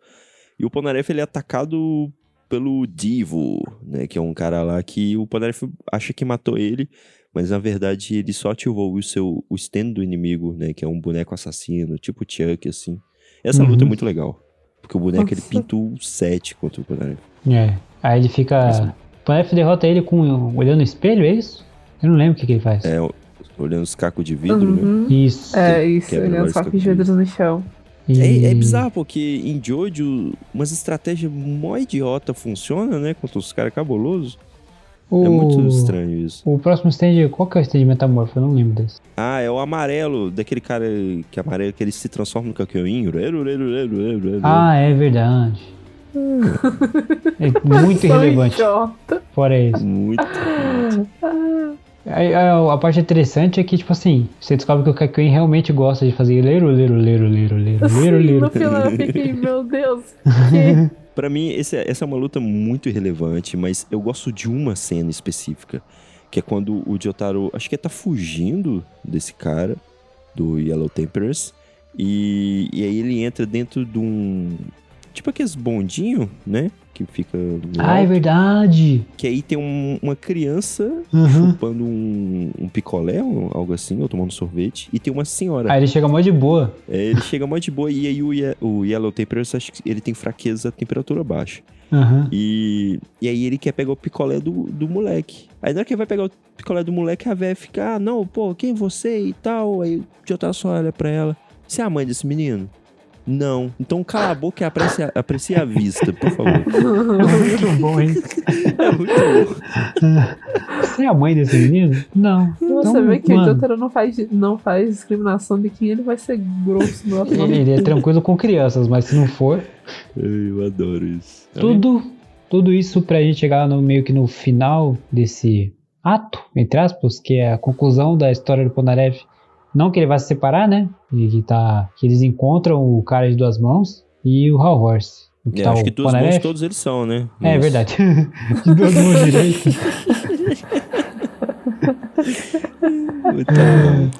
E o Polnareff ele é atacado pelo Divo, né? Que é um cara lá que o Polnareff acha que matou ele, mas na verdade ele só ativou o seu o stand do inimigo, né? Que é um boneco assassino, tipo Chuck, assim. Essa Uhum. luta é muito legal. Porque o boneco ele Nossa. pinta o 7 contra o Polnareff. É. Aí ele fica. O Polnareff derrota ele com olhando no espelho, é isso? Eu não lembro o que, que ele faz. É, olhando os cacos de vidro, né? Uhum. Isso. É isso, Quebra olhando os sacos de vidros no chão. E- É, é bizarro, porque em Jojo, umas estratégias mó idiota funcionam, né? Contra os caras cabulosos. O... É muito estranho isso. O próximo stand, qual que é o stand metamorfo? Eu não lembro desse. Ah, é o amarelo, daquele cara que é amarelo, que ele se transforma no caquinho. Ah, é verdade. <laughs> É muito irrelevante. idiota. Fora isso. Muito. <laughs> Aí, a, a parte interessante é que, tipo assim, você descobre que o Kakyoin realmente gosta de fazer lero, lero, lero, lero, lero, Assim, lero, lero. no final eu fiquei, meu Deus. <laughs> Mim, esse é- essa é uma luta muito irrelevante, mas eu gosto de uma cena específica. Que é quando o Jotaro, acho que ele tá fugindo desse cara, do Yellow Temperance. E, e aí ele entra dentro de um. Tipo aqueles bondinho, né? Que fica. Ah, é alto, verdade. Que aí tem um- uma criança Uhum. chupando um, um picolé, algo assim, ou tomando sorvete. E tem uma senhora. Aí ele chega mó de boa. É, ele chega mó de boa e aí o, o Yellow que ele tem fraqueza a temperatura baixa. Aham. E, e aí ele quer pegar o picolé do, do moleque. Aí na hora que ele vai pegar o picolé do moleque, a véia fica, ah, não, pô, quem é você e tal? Aí o Jotaro só olha pra ela. Você é a mãe desse menino? Não. Então cala a boca e aprecia, aprecia a vista, por favor. <laughs> Muito bom, hein? É muito bom. Você é a mãe desse menino? Não. Você Então, vê que o mano, Jotaro não faz, não faz discriminação de quem ele vai ser grosso no outro Ele, ele é tranquilo com crianças, mas se não for, Eu adoro isso. tudo, tudo isso pra gente chegar no meio que no final desse ato, entre aspas, que é a conclusão da história do Polnareff. Não que ele vai se separar, né? E que, tá, que eles encontram o cara de duas mãos e o Hall Horse. O É, tá acho o que duas mãos todos eles são, né? É, verdade. <laughs> de duas mãos direitas. Muito bom.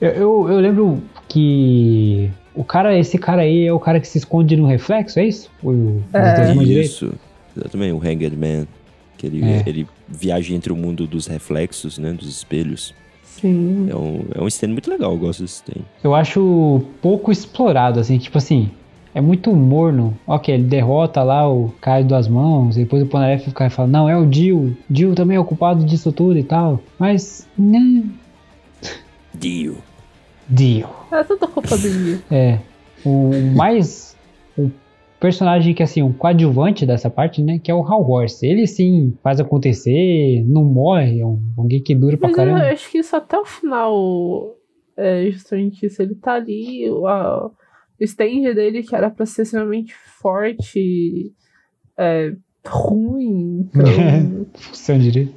Eu, eu, eu lembro que o cara, esse cara aí é o cara que se esconde no reflexo, é isso? O, É. Isso. Exatamente, o Hanged Man. Que ele, É. ele viaja entre o mundo dos reflexos, né? Dos espelhos. Sim. É um, é um stand muito legal, eu gosto desse stand. Eu acho pouco explorado, assim, tipo assim, é muito morno. Ok, ele derrota lá o cara de duas mãos, depois o Polnareff fica e fala, não, é o Jill, Jill também é o culpado disso tudo e tal. Mas, né, Dio. Jill. É tudo culpa do Dio. É, o mais, o personagem que, assim, um coadjuvante dessa parte, né, que é o Hal Horse. Ele, sim, faz acontecer, não morre, é um, alguém que dura pra Mas eu caramba. acho que isso até o final é justamente isso. Ele tá ali, o, a- o stand dele, que era pra ser extremamente forte, é, ruim. Então, <laughs> Funciona direito.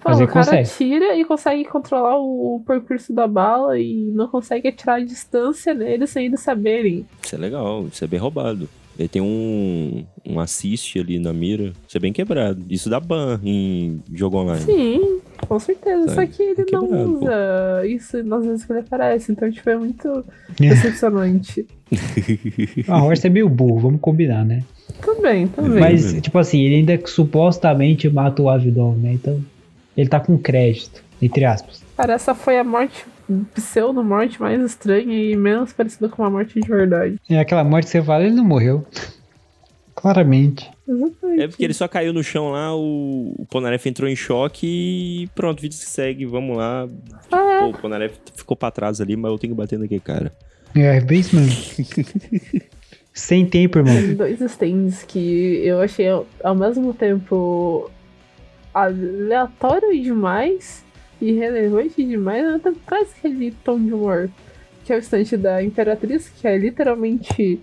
pô, Mas o cara consegue. tira e consegue controlar o, o percurso da bala e não consegue atirar a distância nele sem eles saberem. Isso é legal, isso é bem roubado. Ele tem um, um assist ali na mira, isso é bem quebrado. Isso dá ban em jogo online. Sim, com certeza. Só Sabe? que ele É não quebrado, pô. usa isso nas vezes que ele aparece. Então, tipo, é muito <laughs> decepcionante. A Horse é meio burro, vamos combinar, né? Também, também. Mas, tipo assim, ele ainda supostamente mata o Avidon, né? Então, ele tá com crédito, entre aspas. Cara, essa foi a morte, pseudo-morte mais estranha e menos parecida com uma morte de verdade. É aquela morte que você fala, ele não morreu. Claramente. Exatamente. É porque ele só caiu no chão lá, o, o Ponareff entrou em choque e pronto, vídeo que segue, vamos lá. Ah, Pô, o Ponareff ficou pra trás ali, mas eu tenho que bater naquele cara. É, bem isso mesmo. <laughs> Sem tempo, irmão. Tem dois stands que eu achei ao, ao mesmo tempo aleatório demais e relevante demais, mas tem quase aquele tom de humor. Que é o stand da Imperatriz, que é literalmente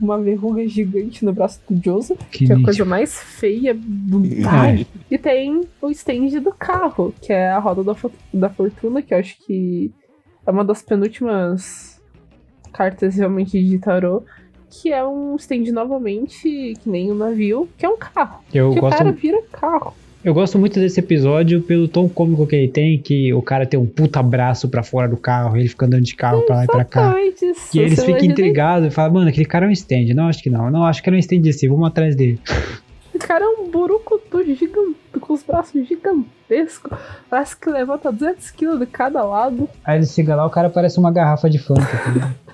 uma verruga gigante no braço do Joseph, Que que é a coisa mais feia do mundo. E tem o stand do carro, que é a roda da, da fortuna, que eu acho que é uma das penúltimas cartas realmente de tarô. Que é um stand novamente, que nem um navio, que é um carro. Eu que o gosto, cara vira carro. Eu gosto muito desse episódio pelo tom cômico que ele tem, que o cara tem um puta braço pra fora do carro, ele fica andando de carro pra lá e pra cá. Exatamente isso. E eles ficam intrigados e falam, mano, aquele cara é um stand. Não, acho que não. Não, acho que era um stand assim, vamos atrás dele. O cara é um burucutu gigante, com os braços gigantescos. Parece que levanta 200 kg de cada lado. Aí ele chega lá, o cara parece uma garrafa de Fanta. <laughs>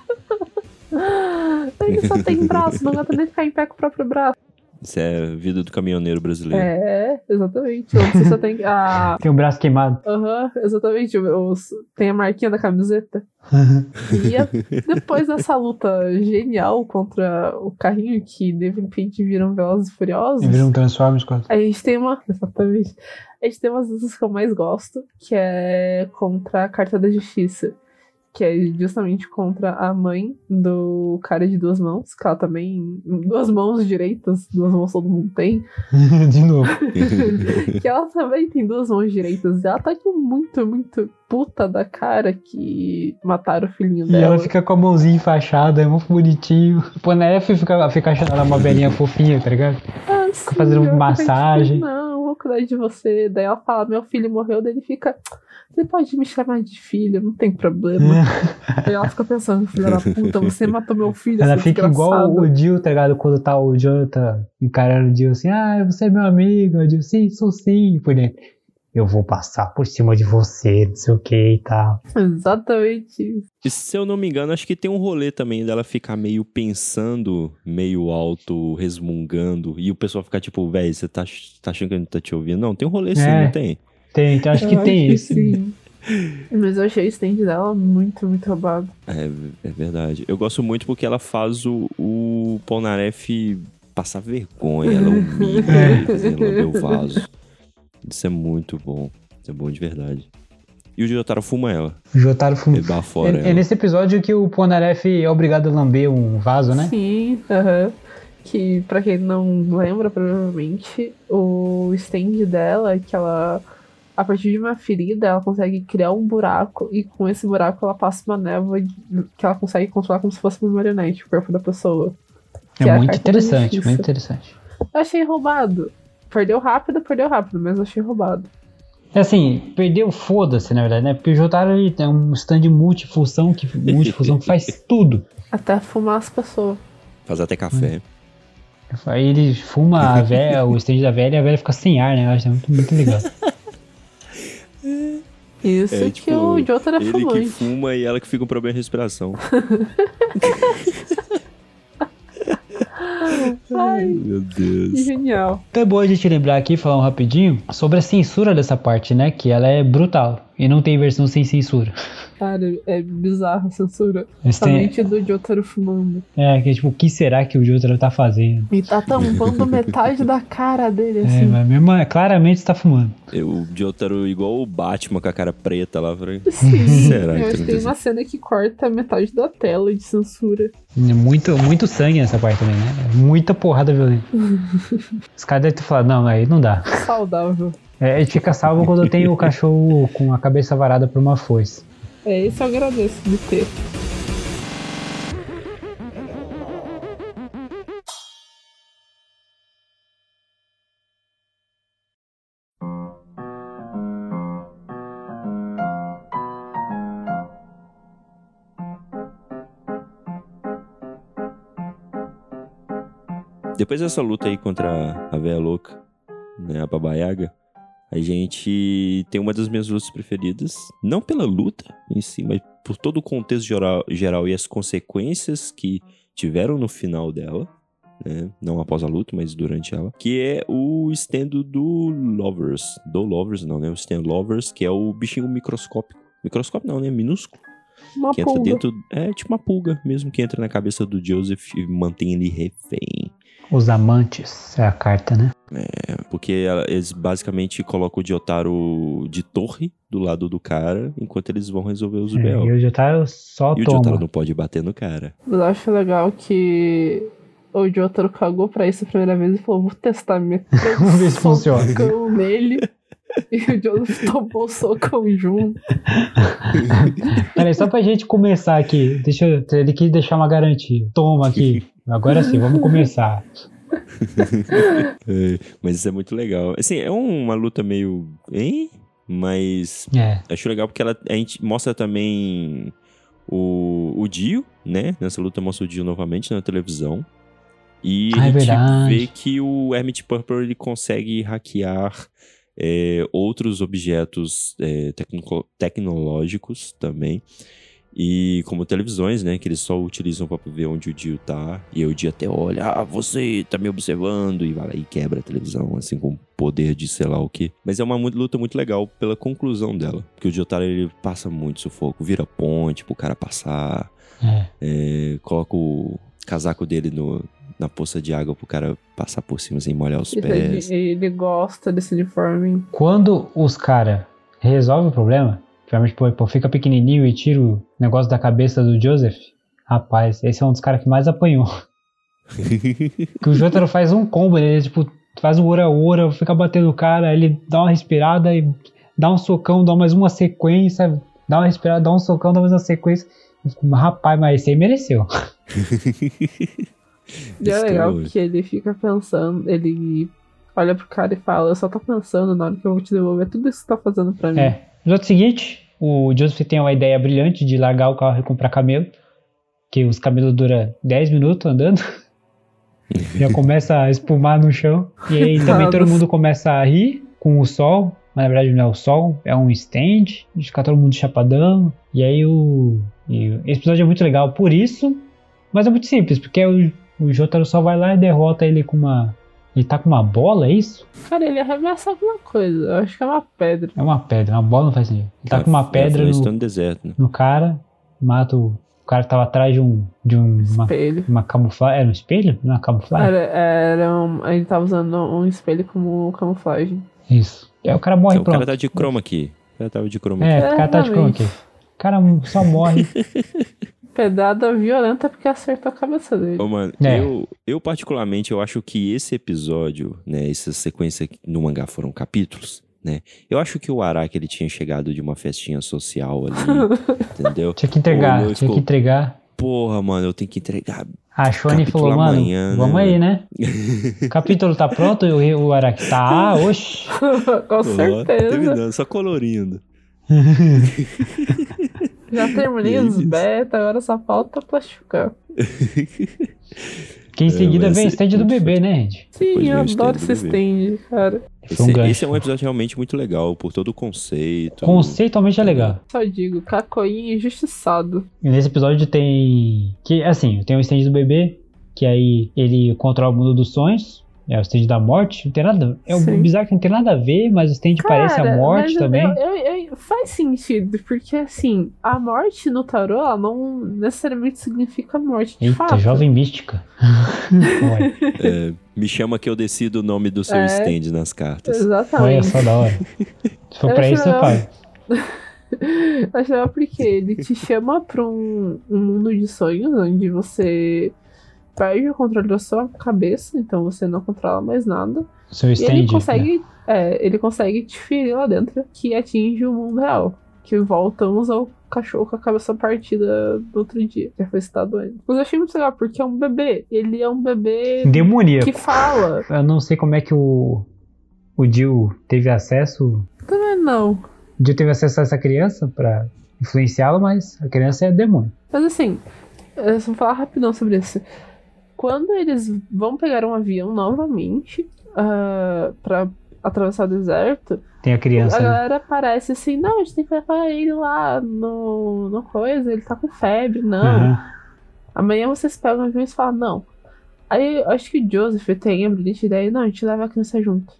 Ele só tem braço, não aguenta nem ficar em pé com o próprio braço. Isso é a vida do caminhoneiro brasileiro. É, exatamente. Você só tem a. <laughs> tem o braço queimado. Aham, exatamente. Os, tem a marquinha da camiseta. <laughs> E a- depois dessa luta genial contra o carrinho que de repente viram Velozes e Furiosos. E vira um Transformers quase. A gente tem uma. <laughs> Exatamente. A gente tem umas lutas que eu mais gosto, que é contra a Carta da Justiça. Que é justamente contra a mãe do cara de duas mãos, que ela também. Duas mãos direitas, duas mãos todo mundo tem. <laughs> de novo. <laughs> que ela também tem duas mãos direitas. Ela tá tipo, muito, muito puta da cara que mataram o filhinho E dela. ela fica com a mãozinha enfaixada, é muito bonitinho. Pô, na F fica, fica achando ela uma velhinha fofinha, tá ligado? Ah, sim, fazendo fica, massagem. tipo, Não, vou cuidar de você. Daí ela fala: Meu filho morreu. Daí ele fica. Você pode me chamar de filho, não tem problema. Aí <laughs> ela fica pensando, filha da puta, você matou meu filho. Ela fica igual desgraçado." o Jill, tá ligado? Quando tá o Jonathan encarando o Jill assim, ah, você é meu amigo. O Jill, sim, sou sim. Por dentro. Eu vou passar por cima de você, não sei o que e tal. Exatamente isso. E se eu não me engano, acho que tem um rolê também dela ficar meio pensando, meio alto, resmungando, e o pessoal ficar tipo, velho, você tá, tá achando que a gente tá te ouvindo? Não, tem um rolê sim, É. não tem? Tem, então acho Eu que tem isso. sim. Mas eu achei o stand dela muito, muito roubado. É, é verdade. Eu gosto muito porque ela faz o, o Polnareff passar vergonha, ela humilha <laughs> ele, fazendo lamber o vaso. Isso é muito bom. Isso é bom de verdade. E o Jotaro fuma ela. O Jotaro fuma. Ele dá fora É, ela. é nesse episódio que o Ponaref é obrigado a lamber um vaso, né? Sim, aham. Que, pra quem não lembra, provavelmente, o stand dela é que ela, a partir de uma ferida, ela consegue criar um buraco e com esse buraco ela passa uma névoa que ela consegue controlar como se fosse uma marionete, o corpo da pessoa. É a muito interessante, muito interessante. Eu achei roubado. Perdeu rápido, perdeu rápido, mas eu achei roubado. É assim, perdeu foda-se, na verdade, né? Porque o Jotaro ele tem um stand multifunção que, multifunção que faz <laughs> tudo. Até fumar as pessoas. Faz até café. Aí ele fuma a velha, o stand da velha e a velha fica sem ar, né? Eu acho muito, muito legal. <laughs> Isso É, que tipo, o Jotaro é Ele que fumante. fuma e ela que fica com problema de respiração. <laughs> Ai, Meu que Deus. genial. Então é bom a gente lembrar aqui, falar um rapidinho, sobre a censura dessa parte, né? Que ela é brutal. E não tem versão sem censura. Cara, é bizarro a censura. Têm- Somente do Jotaro fumando. É, que tipo, o que será que o Jotaro tá fazendo? E tá tampando metade da cara dele, É, assim. mas mesmo, claramente está fumando. Eu, o Jotaro igual o Batman com a cara preta lá. Falei, <laughs> Sim. <laughs> Será Eu que acho não que tem tem- uma cena que corta metade da tela de censura. Muito, muito sangue nessa parte também, né? Muita porrada violenta. <laughs> Os caras devem ter falado, não, aí não dá. Saudável. É, ele fica salvo quando tem o cachorro com a cabeça varada por uma foice. É, isso eu agradeço de ter. Depois dessa luta aí contra a véia louca, né, a Baba Yaga, a gente tem uma das minhas lutas preferidas. Não pela luta em si, mas por todo o contexto geral, geral e as consequências que tiveram no final dela. Né? Não após a luta, mas durante ela. Que é o stand do Lovers. Do Lovers, não, né? O stand Lovers, que é o bichinho microscópico. Microscópio não, né? Minúsculo. Uma que entra pulga. dentro. É tipo uma pulga mesmo, que entra na cabeça do Joseph e mantém ele refém. Os amantes, é a carta, né? Porque ela- eles basicamente colocam o Jotaro de torre do lado do cara, enquanto eles vão resolver os É, B.O. e o Jotaro só E o toma. Jotaro não pode bater no cara. Mas eu acho legal que o Jotaro cagou pra isso a primeira vez e falou: vou testar minha <laughs> Vamos ver se funciona. nele. E o Joseph tomou o socão junto. Peraí, só pra gente começar aqui, deixa eu, ele quis deixar uma garantia. Toma aqui. Agora sim, vamos começar. <laughs> É, mas isso é muito legal. Assim, é uma luta meio. Hein? Mas É. acho legal porque ela, a gente mostra também o, o Dio, né? Nessa luta mostra o Dio novamente na televisão. E Ah, é a gente verdade. vê que o Hermit Purple ele consegue hackear é, outros objetos é, tecno- tecnológicos também. E como televisões, né? Que eles só utilizam pra ver onde o Dio tá. E aí o Dio até olha, ah, você tá me observando. E vai lá e quebra a televisão, assim, com poder de sei lá o quê. Mas é uma luta muito legal pela conclusão dela. Porque o Jotaro, ele passa muito sufoco. Vira ponte pro cara passar. É. é, coloca o casaco dele no, na poça de água pro cara passar por cima sem molhar os Ele, pés. ele gosta desse uniforme. Quando os caras resolvem o problema, geralmente pô, pô, fica pequenininho e tira o negócio da cabeça do Joseph, rapaz, esse é um dos caras que mais apanhou. <laughs> que o Jotaro faz um combo, ele tipo, faz um ora-ora, fica batendo o cara, ele dá uma respirada e dá um socão, dá mais uma sequência, dá uma respirada, dá um socão, dá mais uma sequência. Rapaz, mas esse aí mereceu. <laughs> E é que legal porque ele fica pensando, ele olha pro cara e fala, eu só tô pensando na hora que eu vou te devolver tudo isso que você tá fazendo pra mim. É. No outro seguinte, o Joseph tem uma ideia brilhante de largar o carro e comprar camelo. Que os camelos duram 10 minutos andando. <laughs> Já começa a espumar no chão. E aí <laughs> também todo Nossa. mundo começa a rir com o sol. Mas na verdade não é o sol, é um stand. Fica todo mundo chapadão. E aí o. e esse episódio é muito legal por isso. Mas é muito simples, porque o, o Jotaro só vai lá e derrota ele com uma. Ele tá com uma bola, é isso? Cara, ele arremessa alguma coisa, eu acho que é uma pedra. É uma pedra, uma bola não faz sentido. Ele tá com uma pedra É, no, no deserto, né? no cara, mata o, o cara tava atrás de um de um- uma, Espelho. uma camuflagem, era um espelho? Não, é camuflagem. Era, era um, ele tava usando um espelho como camuflagem. Isso. E aí o cara morre Então, o pronto. cara tá de croma aqui. O cara tava de croma É, aqui. o cara tá de chroma aqui. O cara só morre. <laughs> Pedrada violenta porque acertou a cabeça dele. Ô, mano, É. eu, eu particularmente, eu acho que esse episódio, né, essa sequência no mangá foram capítulos, né, eu acho que o Araki, ele tinha chegado de uma festinha social ali, <laughs> entendeu? Tinha que entregar, tinha ficou, que entregar. Porra, mano, eu tenho que entregar. A Shone Capítulo falou, mano, amanhã, né, vamos mano?" aí, né? O <laughs> capítulo tá pronto e o, Araki tá, ah, oxi. <laughs> Com certeza. terminando, só colorindo. Já terminei os isso? beta, agora só falta plastificar. Que em É, seguida mas vem o esse- stand do bebê, né, gente? Sim, eu é, adoro esse stand, cara. Foi um Esse, gancho. esse é um episódio realmente muito legal, por todo o conceito. Conceitualmente é legal. Só digo, cacoinha injustiçado. E nesse episódio tem. Que assim, tem o stand do bebê, que aí ele controla o mundo dos sonhos. É o stand da morte. Não tem nada. É Sim. bizarro que não tem nada a ver, mas o stand parece a Cara, morte mas eu- também. eu- eu- eu- faz sentido, porque assim, a morte no tarô, ela não necessariamente significa morte de Eita, fato. jovem mística. Olha, <laughs> É, me chama que eu decido o nome do seu É. stand nas cartas. olha Exatamente. só da hora. Se for Eu pra isso, faz. Acho legal porque ele te chama pra um, um mundo de sonhos onde você perde o controle da sua cabeça, então você não controla mais nada. Seu E stand. ele né? consegue, é, ele consegue te ferir lá dentro, que atinge o mundo real. Que voltamos ao cachorro com a cabeça partida do outro dia, que foi citado antes. Mas eu achei muito legal, porque é um bebê. Ele é um bebê Demoníaco. que fala. Eu não sei como é que o. O Jill teve acesso. Também não. O Jill teve acesso a essa criança pra influenciá-la, mas a criança é demônio. Mas assim, eu só vou falar rapidão sobre isso. Quando eles vão pegar um avião novamente ah, pra atravessar o deserto, Tem a criança. a né? galera parece assim, não, a gente tem que levar ele lá no, no coisa, ele tá com febre, não. Aham. Amanhã vocês pegam o avião e falam, não. Aí eu acho que o Joseph tem a brilhante ideia, não, a gente leva a criança junto.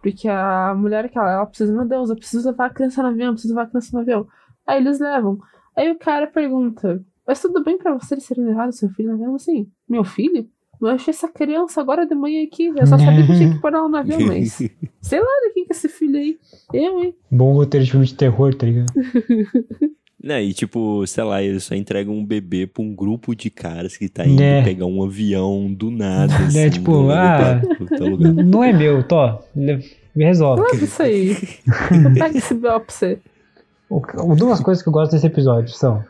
Porque a mulher que ela, ela precisa, meu Deus, eu preciso levar a criança no avião, eu preciso levar a criança no avião. Aí eles levam. Aí o cara pergunta, mas tudo bem pra vocês terem levado seu filho no avião? Assim, meu filho? Eu achei essa criança agora de manhã aqui. Eu só sabia que tinha que pôr ela no avião, mas. <laughs> Sei lá de quem que é esse filho aí. Eu, hein? Bom roteiro de filme de terror, tá ligado? <laughs> Né, e tipo, sei lá, eles só entregam um bebê pra um grupo de caras que tá indo Né. pegar um avião do nada. Né, <laughs> assim, tipo, do- ah, do lugar. Não é meu, Tó. Me resolve. Leva isso aí. Pega esse B.O. pra você. Duas coisas que eu gosto desse episódio são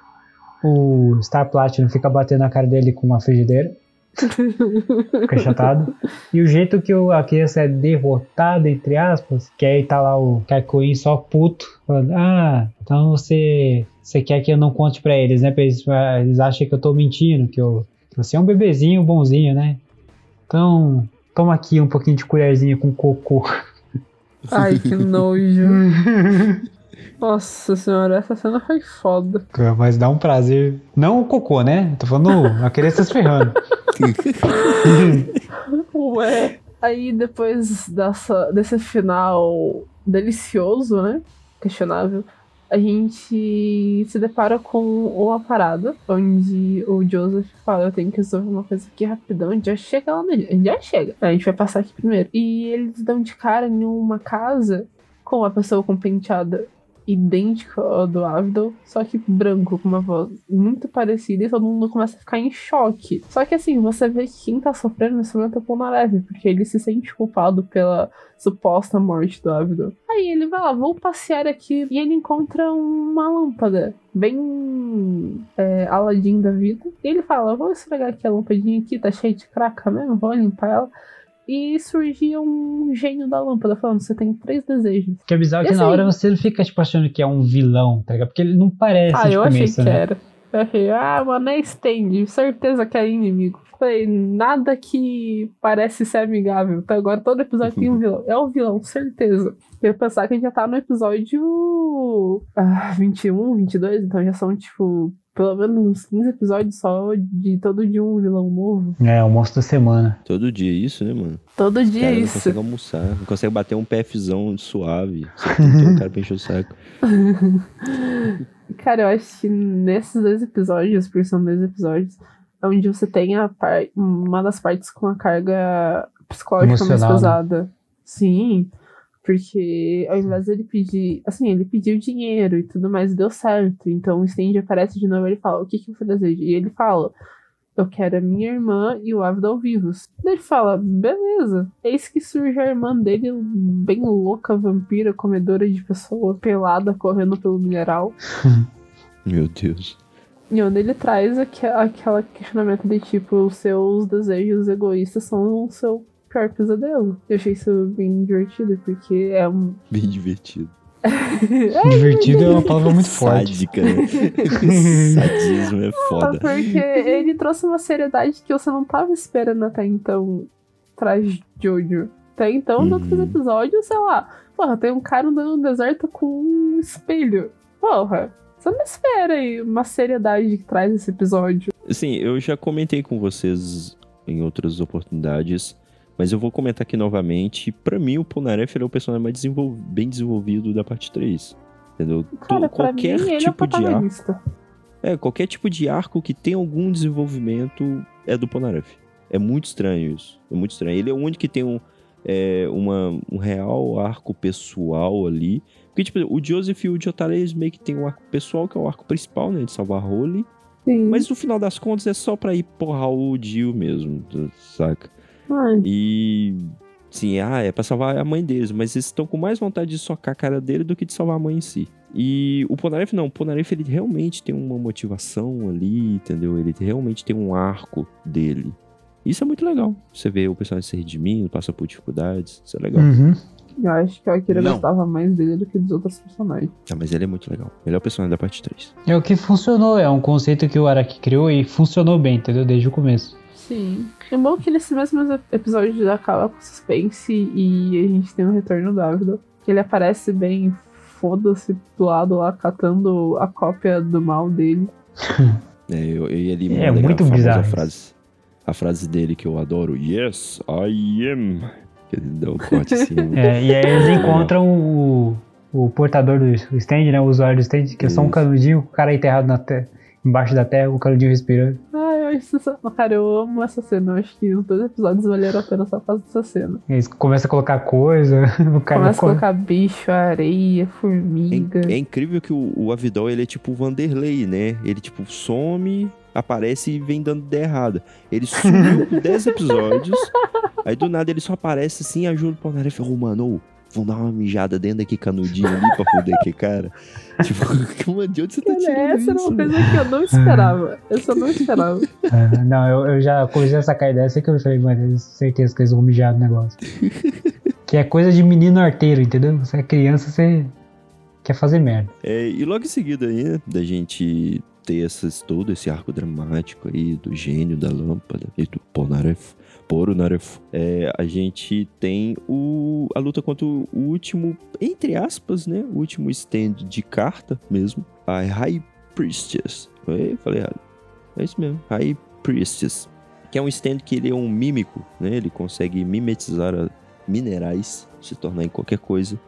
o Star Platinum fica batendo na cara dele com uma frigideira. <laughs> Fica chatado. E o jeito que o- a criança é derrotada, entre aspas, que aí tá lá o Kaikuin só puto, falando, ah, então você, você quer que eu não conte pra eles, né? Pra eles, eles acham que eu tô mentindo, que eu, que você é um bebezinho bonzinho, né? Então, toma aqui um pouquinho de colherzinha com cocô. Ai, que nojo. <laughs> Nossa senhora, essa cena foi foda. Mas dá um prazer. Não o cocô, né? Tô falando a criança se ferrando. Ué. Aí depois dessa, desse final delicioso, né? Questionável. A gente se depara com uma parada onde o Joseph fala: Eu tenho que resolver uma coisa aqui rapidão. A gente já chega lá no. A gente já chega. A gente vai passar aqui primeiro. E eles dão de cara em uma casa com uma pessoa com penteada idêntico ao do Avdol, só que branco, com uma voz muito parecida, e todo mundo começa a ficar em choque. Só que assim, você vê que quem tá sofrendo nesse momento é o Polnareff, porque ele se sente culpado pela suposta morte do Avdol. Aí ele vai lá, vou passear aqui, e ele encontra uma lâmpada, bem é, Aladdin da vida. E ele fala, vou esfregar aqui a lampadinha aqui, tá cheia de craca mesmo, vou limpar ela. E surgia um gênio da lâmpada falando: você tem três desejos. Que é bizarro E que na assim- hora você não fica tipo achando que é um vilão, tá ligado? Porque ele não parece ah, eu achei começo, que né? era. Eu achei, ah, mano, é stand, certeza que é inimigo. Falei, nada que parece ser amigável. Então agora todo episódio tem um <laughs> vilão. É um vilão, certeza. Eu ia pensar que a gente já tá no episódio ah, 21, 22, então já são, tipo, pelo menos uns 15 episódios só de todo dia um vilão novo. É, o monstro da semana. Todo dia isso, né, mano? Todo dia cara é não isso. consegue almoçar, não consegue bater um PFzão suave. Você tem um cara pra encher o saco. <laughs> Cara, eu acho que nesses dois episódios, porque são dois episódios, é onde você tem a par- uma das partes com a carga psicológica mais né? pesada. Sim, porque ao invés dele pedir. Assim, ele pediu dinheiro e tudo mais, deu certo. Então o aparece de novo e ele fala: O que, que você deseja? E ele fala: Eu quero a minha irmã e o Avdol vivos. Daí ele fala: Beleza. Eis que surge a irmã dele, bem louca, vampira, comedora de pessoa, pelada, correndo pelo mineral. <laughs> Meu Deus. E onde ele traz aque- aquela questionamento de tipo, os seus desejos egoístas são o seu pior pesadelo. Eu achei isso bem divertido, porque é um. <laughs> Bem divertido. Divertido é uma palavra muito <laughs> forte. Sádica, né? <laughs> Sadismo é foda. Porque ele trouxe uma seriedade que você não tava esperando até então traz Jojo. Até então, nos outros Uhum. episódios, sei lá, porra, tem um cara andando no deserto com um espelho. Porra, você não espera aí uma seriedade que traz esse episódio. Assim, eu já comentei com vocês em outras oportunidades, mas eu vou comentar aqui novamente. Pra mim, o Polnareff é o personagem mais desenvol- bem desenvolvido da parte 3. Entendeu? Cara, qualquer mim, é tipo de arco. É, qualquer tipo de arco que tem algum desenvolvimento é do Polnareff. É muito estranho isso. É muito estranho. Ele é o único que tem um, é, uma, um real arco pessoal ali. Porque, tipo, o Joseph e o Jotaro, eles meio que tem um arco pessoal, que é o arco principal, né? De salvar Holly. Mas no final das contas é só pra ir porrar o Jill mesmo, saca? Ai, E. Sim, ah, é pra salvar a mãe deles, mas eles estão com mais vontade de socar a cara dele do que de salvar a mãe em si. E o Polnareff não, o Polnareff ele realmente tem uma motivação ali, entendeu? Ele realmente tem um arco dele. Isso é muito legal. Você vê o personagem se redimindo, passa por dificuldades, isso é legal. Uhum. eu acho que o Akira Não. gostava mais dele do que dos outros personagens. Ah, mas ele é muito legal. Melhor personagem da parte 3. É o que funcionou, é um conceito que o Araki criou e funcionou bem, entendeu? Desde o começo. Sim. É bom que nesse mesmo episódio acaba com suspense e a gente tem o retorno do Ávido. Que ele aparece bem foda-se do lado lá, catando a cópia do mal dele. <laughs> É, eu, eu, ele É manda muito a bizarro isso. frase. A frase dele que eu adoro. Yes, I am. Que ele dá um corte assim. <laughs> É, e aí eles encontram o, o portador do stand, né? O usuário do stand, que é só um canudinho, o cara enterrado na te- embaixo da terra, o canudinho respirando. Ah, acho. Cara, eu amo essa cena. Eu acho que os dois episódios valeram a pena só por causa dessa cena. E eles começam a colocar coisa, <laughs> o cara Começa a colocar bicho, areia, É, formiga. in- é incrível que o, o Avidol, ele é tipo o Vanderlei, né? Ele, tipo, some, aparece e vem dando ideia errada. Ele sumiu por 10 episódios, <laughs> aí do nada ele só aparece assim, ajuda o Polnareff. Ô, mano, ô, vão dar uma mijada dentro daquele canudinho ali pra foder aquele cara. <laughs> Tipo, mano, de onde você tá tirando essa era isso? uma coisa que eu não esperava. Essa eu não esperava. <laughs> Ah, não, eu, eu já comecei a sacar ideia, sei que eu falei, tenho certeza que eles vão mijar no negócio. <laughs> que é coisa de menino arteiro, entendeu? Você é criança, você quer fazer merda. É, e logo em seguida aí, né, da gente ter essas, todo esse arco dramático aí do gênio da lâmpada e do Polnareff, Porunareff, é, a gente tem o, a luta contra o último, entre aspas, né, o último stand de carta mesmo, a High Priestess. Eu falei errado. É isso mesmo, High Priestess. Que é um stand que ele é um mímico, né, ele consegue mimetizar minerais, se tornar em qualquer coisa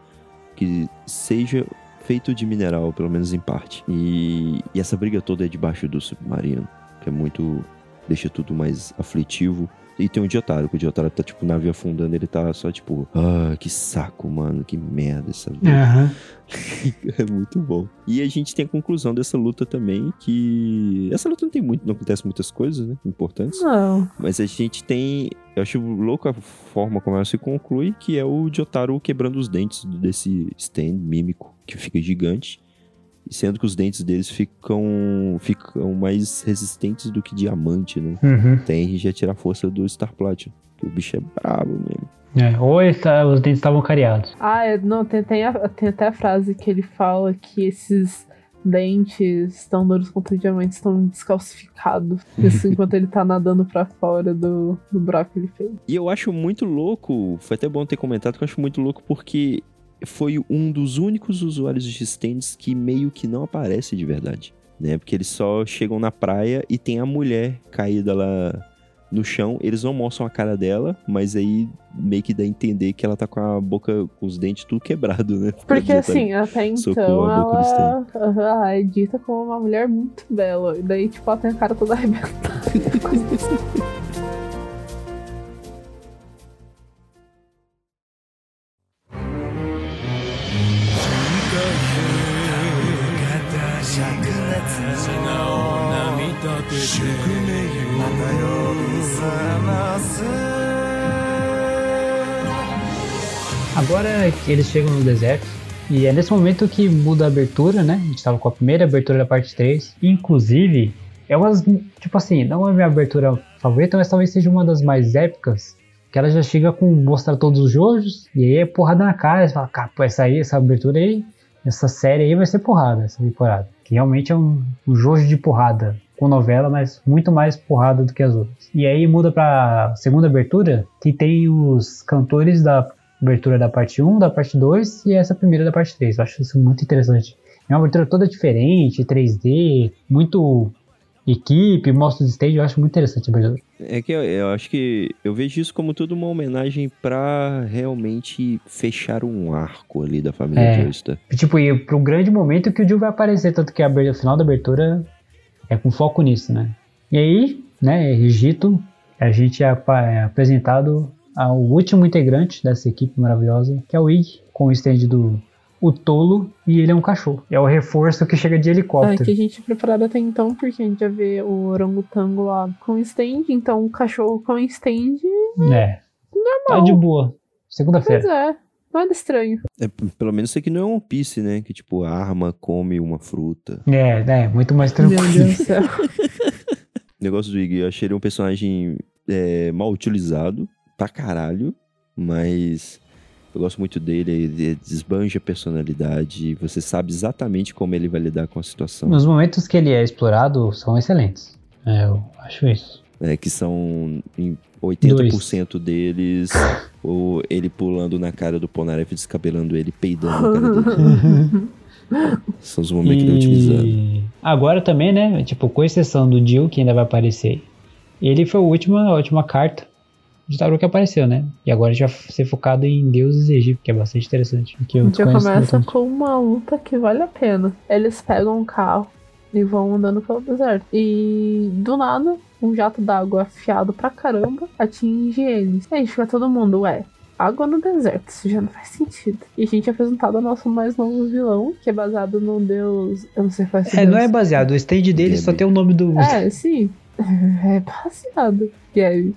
que seja feito de mineral, pelo menos em parte. E, e essa briga toda é debaixo do submarino, que é muito. deixa tudo mais aflitivo. E tem o Diotaro, que o Diotaro tá, tipo, o navio afundando, ele tá só, tipo, ah, que saco, mano, que merda essa vida. Aham. <laughs> é muito bom. E a gente tem a conclusão dessa luta também, que. Essa luta não tem muito, não acontece muitas coisas, né? Importantes. Não. Mas a gente tem. Eu acho louco a forma como ela se conclui, que é o Jotaro quebrando os dentes desse stand mímico, que fica gigante. E Sendo que os dentes deles ficam, ficam mais resistentes do que diamante, né? Uhum. Tem já tira a força do Star Platinum. Que o bicho é brabo mesmo. É, ou ele tá- os dentes estavam cariados. Ah, não, tem, tem, a- tem até a frase que ele fala que esses dentes tão duros quanto diamantes estão descalcificados. Isso <laughs> enquanto ele tá nadando pra fora do, do buraco que ele fez. E eu acho muito louco, foi até bom ter comentado, que eu acho muito louco porque foi um dos únicos usuários de stands que meio que não aparece de verdade, né? Porque eles só chegam na praia e tem a mulher caída lá no chão, eles não mostram a cara dela, mas aí meio que dá a entender que ela tá com a boca, com os dentes tudo quebrado, né? Porque assim, até então ela, ela é dita como uma mulher muito bela. E daí, tipo, ela tem a cara toda <laughs> arrebentada. Agora eles chegam no deserto. E é nesse momento que muda a abertura, né? A gente tava com a primeira abertura da parte 3. Inclusive, é uma. Tipo assim, não é a minha abertura favorita, mas talvez seja uma das mais épicas. Que ela já chega com mostrar todos os jojos. E aí é porrada na cara. Você fala, cara, essa aí, essa abertura aí, essa série aí vai ser porrada, essa temporada. Que realmente é um, um jojo de porrada. Com novela, mas muito mais porrada do que as outras. E aí muda pra segunda abertura, que tem os cantores da abertura da parte 1, da parte 2 e essa primeira da parte 3. Eu acho isso muito interessante. É uma abertura toda diferente, 3D, muito equipe, mostra os stage, eu acho muito interessante a abertura. É que eu, eu acho que eu vejo isso como tudo uma homenagem pra realmente fechar um arco ali da família É. Joestar. E, Tipo, e pro grande momento que o Jill vai aparecer, tanto que a o final da abertura é com foco nisso, né? E aí, né, Egito, a gente é é apresentado ao último integrante dessa equipe maravilhosa, que é o Ig, com o stand do o Tolo, e ele é um cachorro. É o reforço que chega de É, helicóptero. que a gente preparado até então, porque a gente já vê o orangotango lá com stand, então o cachorro com stand, É. Tá de boa. Segunda-feira. pois é, nada estranho. É, pelo menos isso aqui não é One Piece, né? Que tipo, arma come uma fruta. É, é, muito mais Meu tranquilo. Deus do céu. O <laughs> negócio do Iggy, eu achei ele um personagem é, mal utilizado pra caralho, mas eu gosto muito dele, ele desbanja a personalidade, você sabe exatamente como ele vai lidar com a situação. Nos momentos que ele é explorado, são excelentes. É, eu acho isso. É, que são em 80% deles, <laughs> ou ele pulando na cara do Polnareff, descabelando ele, peidando na cara dele. <laughs> São os momentos que ele é utilizado. E agora também, né? Tipo, com exceção do Jill, que ainda vai aparecer. Ele foi a última, a última carta de tarô que apareceu, né? E agora a gente vai ser focado em deuses egípcios, que é bastante interessante. Que A eu gente já começa com uma luta que vale a pena. Eles pegam um carro e vão andando pelo deserto. E do nada, um jato d'água afiado pra caramba atinge eles. E aí fica todo mundo, ué, água no deserto, isso já não faz sentido. E a gente é apresentado ao nosso mais novo vilão, que é baseado num deus. Eu não sei qual é É, não é baseado. O stage dele só Gabi. tem o nome do. É, sim. <laughs> É baseado. Gary.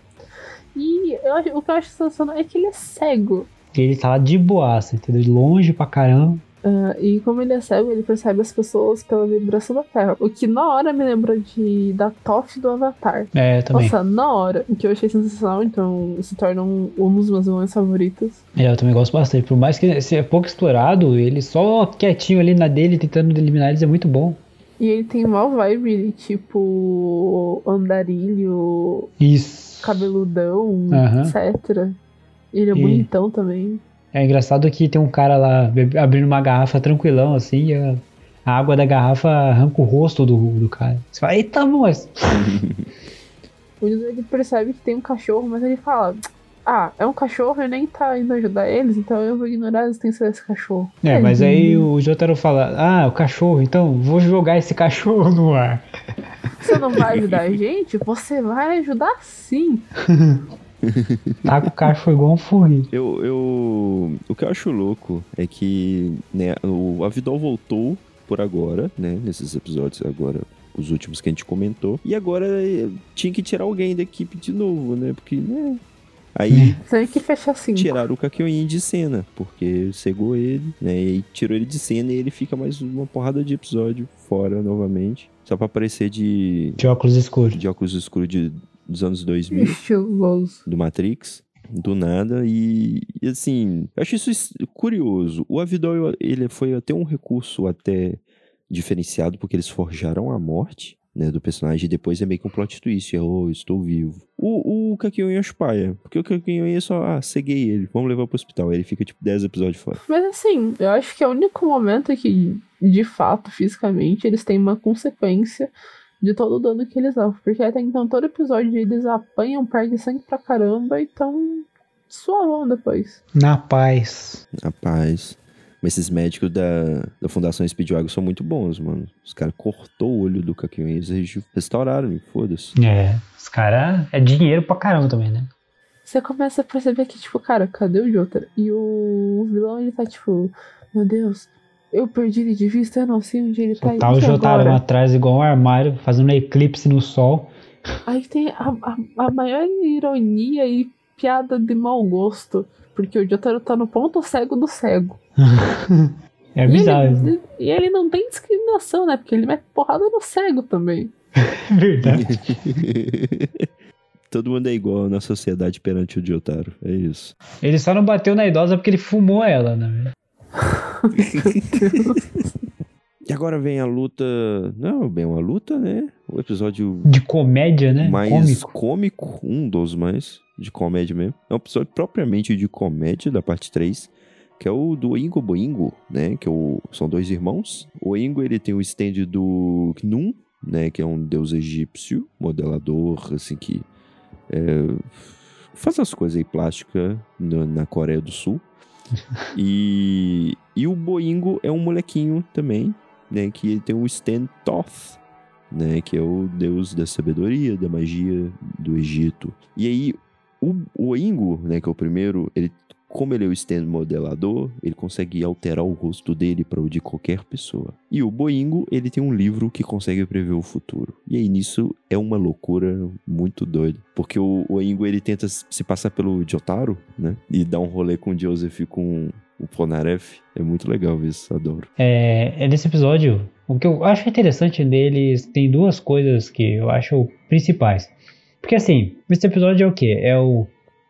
E eu o que eu acho sensacional é que ele é cego. Ele tá lá de boaça, entendeu? Longe pra caramba. Ah, e como ele é cego, ele percebe as pessoas pela vibração da Terra. O que na hora me lembra de da Toph do Avatar. É, também. Nossa, na hora, o que eu achei sensacional, então se torna um, um dos meus vilões favoritos. É, eu também gosto bastante. Por mais que seja pouco explorado, ele só quietinho ali na dele, tentando eliminar eles, é muito bom. E ele tem uma vibe, tipo, andarilho, Isso. Cabeludão, etc. Ele é E- bonitão também. É engraçado que tem um cara lá abrindo uma garrafa tranquilão, assim, e a, a água da garrafa arranca o rosto do, do cara. Você fala, eita, moço! <laughs> O Jotaro, ele percebe que tem um cachorro, mas ele fala: Ah, é um cachorro e nem tá indo ajudar eles, então eu vou ignorar a existência desse cachorro. É, mas Ele- aí o Jotaro fala, ah, o cachorro, então vou jogar esse cachorro no ar. Você não vai ajudar a gente? Você vai ajudar sim. Tá com o cachorro igual um furri. Eu, eu. O que eu acho louco é que né, o Avidol voltou por agora, né? Nesses episódios agora. Os últimos que a gente comentou. E agora eh, tinha que tirar alguém da equipe de novo, né? Porque, né? Aí Tem que fechar assim. tiraram o Kakyoin de cena, porque cegou ele, né? E aí tirou ele de cena e ele fica mais uma porrada de episódio fora novamente. Só pra aparecer de, De óculos escuros. de óculos escuros de, dos anos 2000 Estiloso. do Matrix, do nada, e, e, assim, eu acho isso curioso. O Avidol, ele foi até um recurso até diferenciado, porque eles forjaram a morte, né, do personagem, e depois é meio que um plot twist, é, oh, estou vivo. O, o Kakyoin é chupaia, porque o Kakyoin é só, ah, ceguei ele, vamos levar pro hospital, aí ele fica, tipo, 10 episódios fora. Mas assim, eu acho que é o único momento que, de fato, fisicamente, eles têm uma consequência de todo o dano que eles dão. Porque até então, todo episódio eles apanham, perdem sangue pra caramba e tão suavão depois. Na paz. Rapaz... Mas esses médicos da, da Fundação Speedwagon são muito bons, mano. Os caras cortou o olho do Kakyoin, eles regi- restauraram, e foda-se. É, os caras é dinheiro pra caramba também, né? Você começa a perceber que, tipo, cara, cadê o Jotaro? E o vilão, ele tá tipo, meu Deus, eu perdi ele de vista, eu não sei onde ele tá. Tá o e Jotaro agora? atrás igual um armário, fazendo eclipse no sol. Aí tem a, a, a maior ironia e piada de mau gosto. Porque o Jotaro tá no ponto cego do cego. <laughs> É e, bizarro. né? ele, e ele não tem discriminação, né? Porque ele mete porrada no cego também. É <laughs> verdade. <laughs> Todo mundo é igual na sociedade perante o Jotaro. É isso. Ele só não bateu na idosa porque ele fumou ela, né? E agora vem a luta. Não, bem, uma luta, né? O episódio De comédia, né? mais Cômico. cômico. um dos mais de comédia mesmo. É um episódio propriamente de comédia da parte 3, que é o do Oingo Boingo, né? Que é o- são dois irmãos. O Oingo, ele tem o stand do Knum, né? Que é um deus egípcio, modelador, assim, que é, faz as coisas aí plástica na, na Coreia do Sul. <laughs> e, e o Boingo é um molequinho também, né? Que ele tem o stand Thoth, né, que é o deus da sabedoria, da magia do Egito. E aí, o, o Oingo, né, que é o primeiro, ele, como ele é o stand modelador, ele consegue alterar o rosto dele para o de qualquer pessoa. E o Boingo, ele tem um livro que consegue prever o futuro. E aí, nisso, é uma loucura muito doida. Porque o, o Oingo, ele tenta se passar pelo Jotaro, né, e dar um rolê com o Joseph com o Polnareff. É muito legal isso, adoro. É, é nesse episódio, o que eu acho interessante deles tem duas coisas que eu acho principais. Porque assim, esse episódio é o que? É o.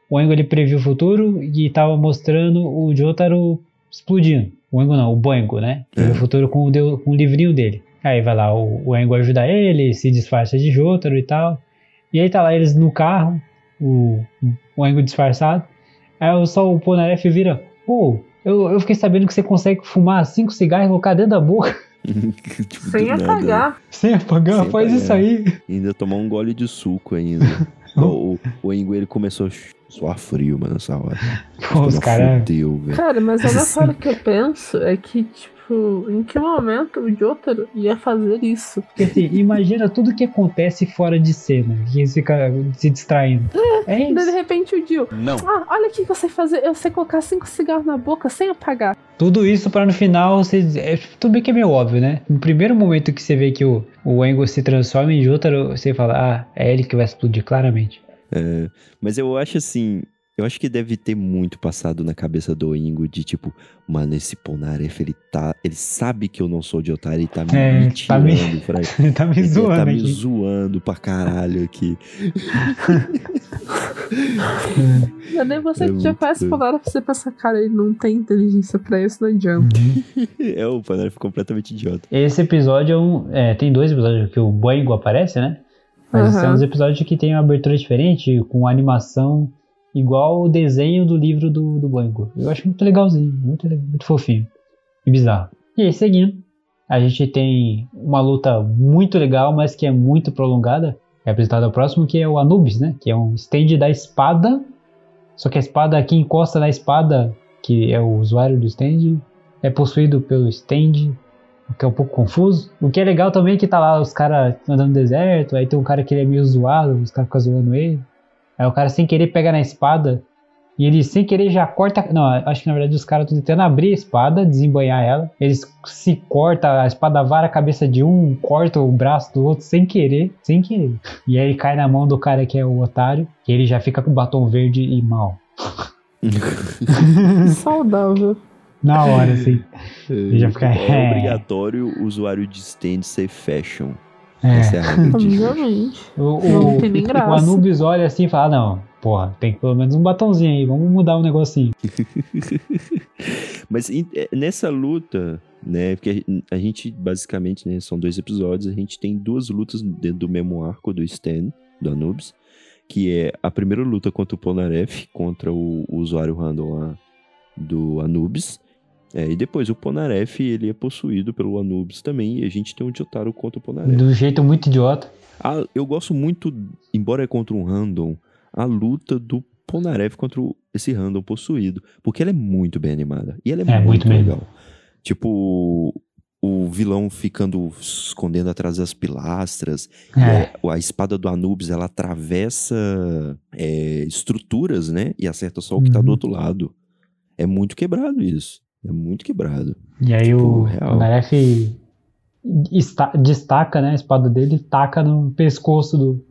O Engo ele previu o futuro e tava mostrando o Jotaro explodindo. O Engo não, o Boengo, né? Previu o futuro com o, com o livrinho dele. Aí vai lá o, o Engo ajudar ele, se disfarça de Jotaro e tal. E aí tá lá eles no carro, o, o Engo disfarçado. Aí só o Polnareff vira, pô, eu, eu fiquei sabendo que você consegue fumar cinco cigarros e colocar dentro da boca <laughs> Tipo, Sem apagar. sem apagar, Sem faz apagar. isso aí. E ainda tomar um gole de suco ainda. <laughs> o, o, o ele começou a suar frio, mano, nessa hora. Pô, os Não caras. Fudeu, velho. Cara, mas a nessa que eu penso é que, tipo, em que momento o Jotaro ia fazer isso? Porque assim, imagina tudo que acontece fora de cena, que eles ficam se distraindo. É de isso. repente o Dio, Não. ah, olha o que eu sei fazer, eu sei colocar cinco cigarros na boca sem apagar. Tudo isso pra no final você. É, tudo bem que é meio óbvio, né? No primeiro momento que você vê que o, o Engo se transforma em Jotaro, você fala, ah, é ele que vai explodir, claramente. Mas eu acho assim. Eu acho que deve ter muito passado na cabeça do Ingo de tipo, mano, esse Polnareff, ele tá. Ele sabe que eu não sou de otário e tá me, É, me tá me- tirando, <laughs> Fran. Ele tá me Ele zoando tá me aqui. zoando pra caralho aqui. <laughs> Não é nem você É que já faz pra você pensar, cara, ele não tem inteligência pra isso, não adianta. <laughs> É o Polnareff completamente idiota. Esse episódio é um. é, tem dois episódios que o Boingo aparece, né? Mas Aham. são uns episódios que tem uma abertura diferente, com animação igual o desenho do livro do, do Boingo. Eu acho muito legalzinho, muito, muito fofinho e bizarro. E aí, seguindo, a gente tem uma luta muito legal, mas que é muito prolongada. É apresentado ao próximo, que é o Anubis, né? Que é um stand da espada. Só que a espada que encosta na espada, que é o usuário do stand, é possuído pelo stand, o que é um pouco confuso. O que é legal também é que tá lá os caras andando no deserto, aí tem um cara que ele é meio zoado, os caras ficam zoando ele. Aí o cara sem querer pega na espada e ele sem querer já corta. Não, acho que na verdade os caras estão tentando abrir a espada, desembanhar ela. Eles se cortam, a espada vara a cabeça de um, corta o braço do outro sem querer, sem querer. E aí cai na mão do cara que é o otário, que ele já fica com o batom verde e mal. <laughs> <laughs> Saudável. Na hora, assim. <laughs> já fica- É obrigatório o usuário de stand ser fashion. É. Essa é <laughs> Obviamente. O, o, o. Anubis olha assim e fala: Não, porra, tem pelo menos um batonzinho aí, vamos mudar um negocinho. <laughs> Mas é, nessa luta, né? Porque a a gente, basicamente, né? São dois episódios, a gente tem duas lutas dentro do mesmo arco do Stan, do Anubis. Que é a primeira luta contra o Polnareff, contra o, o usuário random lá do Anubis. É, e depois o Polnareff, ele é possuído pelo Anubis também, e a gente tem um Jotaro contra o Polnareff. Do jeito muito idiota. Ah, eu gosto muito, embora é contra um random, a luta do Polnareff contra esse random possuído. Porque ela é muito bem animada. E ela é, É, muito, muito legal. Tipo, o vilão ficando escondendo atrás das pilastras. É. a, a espada do Anubis, ela atravessa é, estruturas, né? E acerta só o que tá Uhum. do outro lado. É muito quebrado isso. É muito quebrado. E aí Tipo, o, real. Naref esta- destaca né, a espada dele e taca no pescoço do,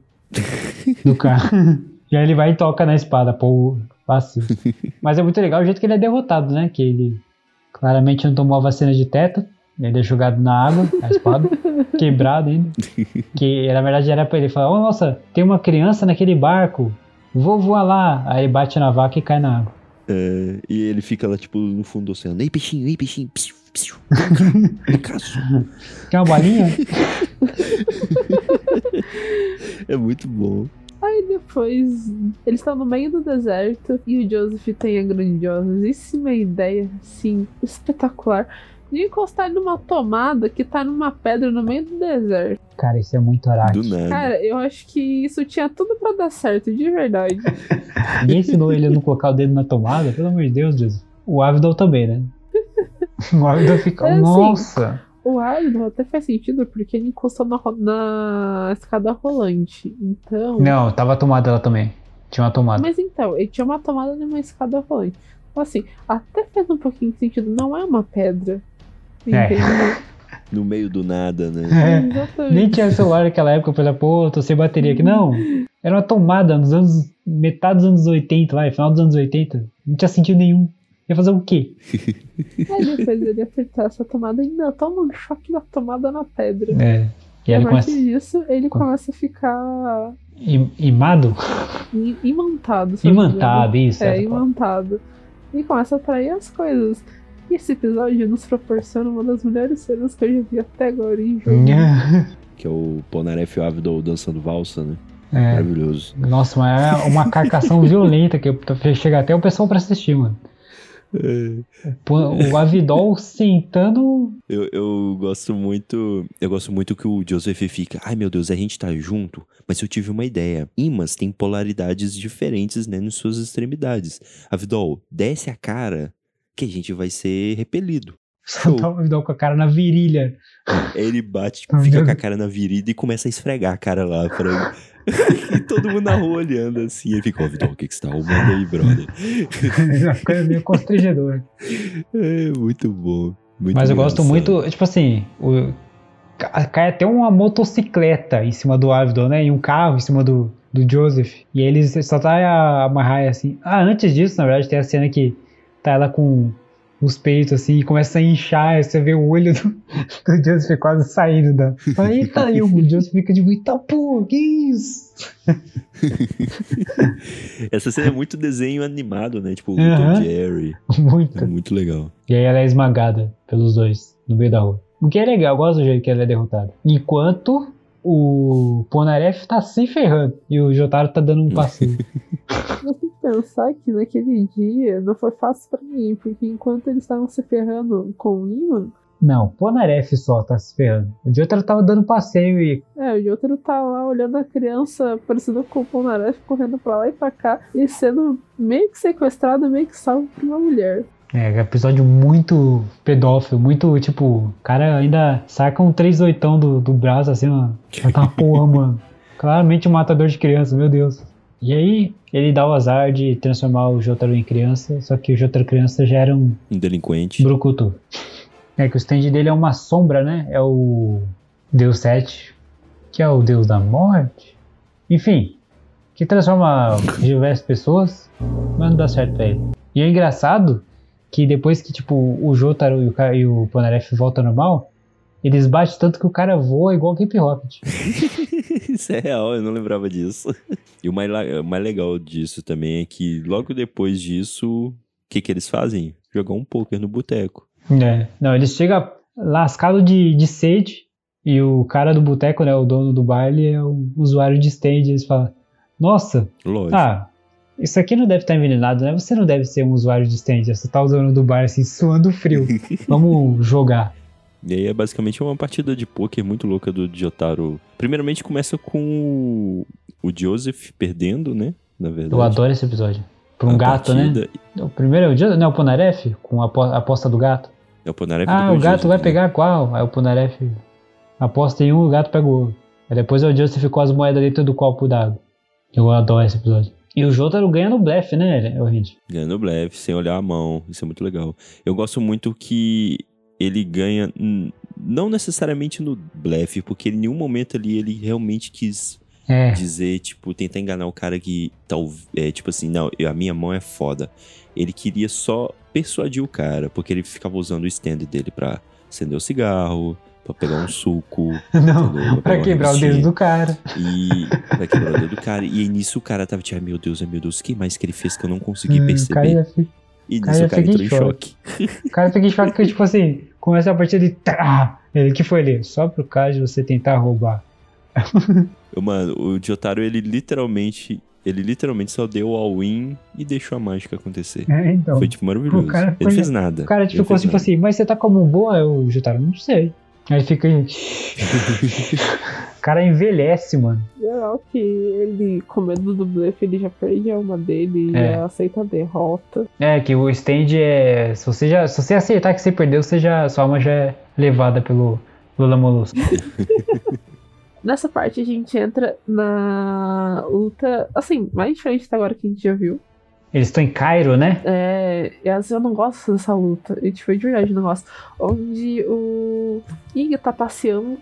do <laughs> cara. e aí ele vai e toca na espada, pô, fácil. <laughs> Mas é muito legal o jeito que ele é derrotado, né? Que ele claramente não tomou a vacina de teta. Ele é jogado na água, a espada, <laughs> quebrado ainda. Que na verdade era pra ele falar: Oh, nossa, tem uma criança naquele barco, vou voar lá. Aí bate na vaca e cai na água. É, e ele fica lá, tipo, no fundo do oceano. Ei, peixinho, ei, peixinho. Psiu, psiu. Vem cá, só. Quer uma balinha? <laughs> É muito bom. Aí depois, eles estão no meio do deserto e o Joseph tem a grandiosíssima ideia, assim, espetacular, de encostar numa tomada que tá numa pedra no meio do deserto. Cara, isso é muito nada. Cara, eu acho que isso tinha tudo pra dar certo, de verdade. <laughs> Ninguém ensinou ele a não colocar o dedo na tomada? Pelo amor de Deus, Jesus. O Avidol também, né? <laughs> O Avidol fica. É assim. Nossa! O árbitro até faz sentido porque ele encostou na, na escada rolante. Então. Não, tava a tomada lá também. Tinha uma tomada. Mas então, ele tinha uma tomada numa escada rolante. Então, assim, até faz um pouquinho de sentido. Não é uma pedra. É. Entendeu? <laughs> No meio do nada, né? É, Exatamente. nem tinha celular naquela época. Eu falei, pô, tô sem bateria aqui. Não, era uma tomada nos anos. metade dos anos 80 lá, final dos anos 80. Não tinha sentido nenhum. Ia fazer o quê? <laughs> Aí depois ele apertar essa tomada e ainda toma um choque da tomada na pedra. É. E aí a partir começa. disso, ele começa a ficar im- Imado? i- imantado. Imantado, isso. É, imantado. E começa a atrair as coisas. E esse episódio nos proporciona uma das melhores cenas que eu já vi até agora em jogo. Que é o Polnareff e o Avidol dançando valsa, né? É. Maravilhoso. Nossa, mas é uma carcação <laughs> violenta que eu- chega até o pessoal pra assistir, mano. Pô, O Avidol sentando. Eu, eu gosto muito. Eu gosto muito que o Joseph fica. Ai meu Deus, a gente tá junto. Mas eu tive uma ideia. Imãs têm polaridades diferentes, né? Nas suas extremidades. Avidol, desce a cara que a gente vai ser repelido. Show. Tá com a cara na virilha. <laughs> Ele bate, tipo, fica com a cara na virida e começa a esfregar a cara lá pra <laughs> E todo mundo na rua olhando assim. Ele fica, ó, Vitor, o que, que você tá arrumando aí, brother? <laughs> Uma coisa meio constrangedora. É muito bom. Muito Mas eu gosto engraçado. muito, tipo assim, o, ca- cai até uma motocicleta em cima do Avidol, né? E um carro em cima do, do Joseph. E eles só tá a Mahai assim. Ah, antes disso, na verdade, tem a cena que tá ela com os peitos assim e começa a inchar. Você vê o olho do, <laughs> do Joseph quase saindo da. Fala, Eita, e o Joseph fica de eita, pô, que isso? <laughs> Essa cena é muito desenho animado, né? Tipo. Tom Jerry. Muito. É muito legal. E aí ela é esmagada pelos dois no meio da rua. O que é legal, eu gosto do jeito que ela é derrotada. Enquanto o Ponaref tá se ferrando e o Jotaro tá dando um passeio. Que <laughs> pensar que naquele dia não foi fácil pra ninguém, porque enquanto eles estavam se ferrando com o Iman, Não, Ponaref só tá se ferrando. O Jotaro tava dando passeio e. é, o Jotaro tá lá olhando a criança parecendo com o Polnareff correndo pra lá e pra cá e sendo meio que sequestrado, meio que salvo por uma mulher. É, episódio muito pedófilo, muito tipo. O cara ainda saca um 3 oitão do, do braço assim, ó. Já tá uma porra, mano. Claramente um matador de criança, meu Deus. E aí, ele dá o azar de transformar o Jotaro em criança, só que o Jotaro criança já era um Um delinquente. Brucutu. É que o stand dele é uma sombra, né? É o Deus 7, que é o Deus da morte. Enfim, que transforma diversas pessoas, mas não dá certo pra ele. E é engraçado que depois que, tipo, o Jotaro e o, e o voltam ao normal, eles batem tanto que o cara voa igual o Cape Rocket. <laughs> Isso é real, eu não lembrava disso. E o mais, o mais legal disso também é que logo depois disso, o que, que eles fazem? Jogar um poker no boteco. É. Não, eles chegam lascado de, de sede e o cara do boteco, né, o dono do baile, é o usuário de stand. Eles falam: Nossa, Lógico. ah, isso aqui não deve estar envenenado, né? Você não deve ser um usuário de stand. Você tá usando do bar assim, suando frio. <laughs> Vamos jogar. E aí é basicamente uma partida de poker muito louca do Jotaro. Primeiramente começa com o, o Joseph perdendo, né? Na verdade. Eu adoro esse episódio. Por um A gato, né? partida- O primeiro é o Jo- não, é o Ponaref, com a apo- a aposta do gato. É o Polnareff Ah, o gato Joseph, vai né? pegar qual? Aí o Ponaref aposta em um, o gato pega o outro. Aí depois é o Joseph com as moedas dentro do copo d'água. Eu adoro esse episódio. E o Jotaro ganha no blefe, né, o Randy? Ganha no blefe, sem olhar a mão. Isso é muito legal. Eu gosto muito que ele ganha, não necessariamente no blefe, porque em nenhum momento ali ele realmente quis É. dizer, tipo, tentar enganar o cara que tal, é, tipo assim, não, a minha mão é foda. Ele queria só persuadir o cara, porque ele ficava usando o stand dele pra acender o cigarro, pra pegar um suco, <laughs> Não, Entendeu? pra Uma quebrar o dedo do cara. e pra quebrar o dedo do cara. E nisso o cara tava tipo, ai meu Deus, ai meu Deus, o que mais que ele fez que eu não consegui Hum, perceber? fica, E nisso o cara entrou em em choque. o cara fica em choque que, tipo assim, começa a partida e. Tá, ele que foi ali? Só pro caso de você tentar roubar. Mano, o Jotaro, ele literalmente. Ele literalmente só deu all-in e deixou a mágica acontecer. É, então. Foi tipo maravilhoso. cara ele foi- fez nada. O cara Ele ficou tipo assim, mas você tá como um boa? Eu, Jotaro, não sei. Aí fica. aí. <laughs> o cara envelhece, mano. Geral que ele, com medo do blefe, ele já perde a alma dele e É. já aceita a derrota. É, que o stand é. Se você, já, se você aceitar que você perdeu, você já, sua alma já é levada pelo Lula Molusco. <laughs> Nessa parte a gente entra na luta, assim, mais diferente até agora que a gente já viu. Eles estão em Cairo, né? É, e às vezes eu não gosto dessa luta. E tipo, de verdade, eu não gosto. Onde o Iga tá passeando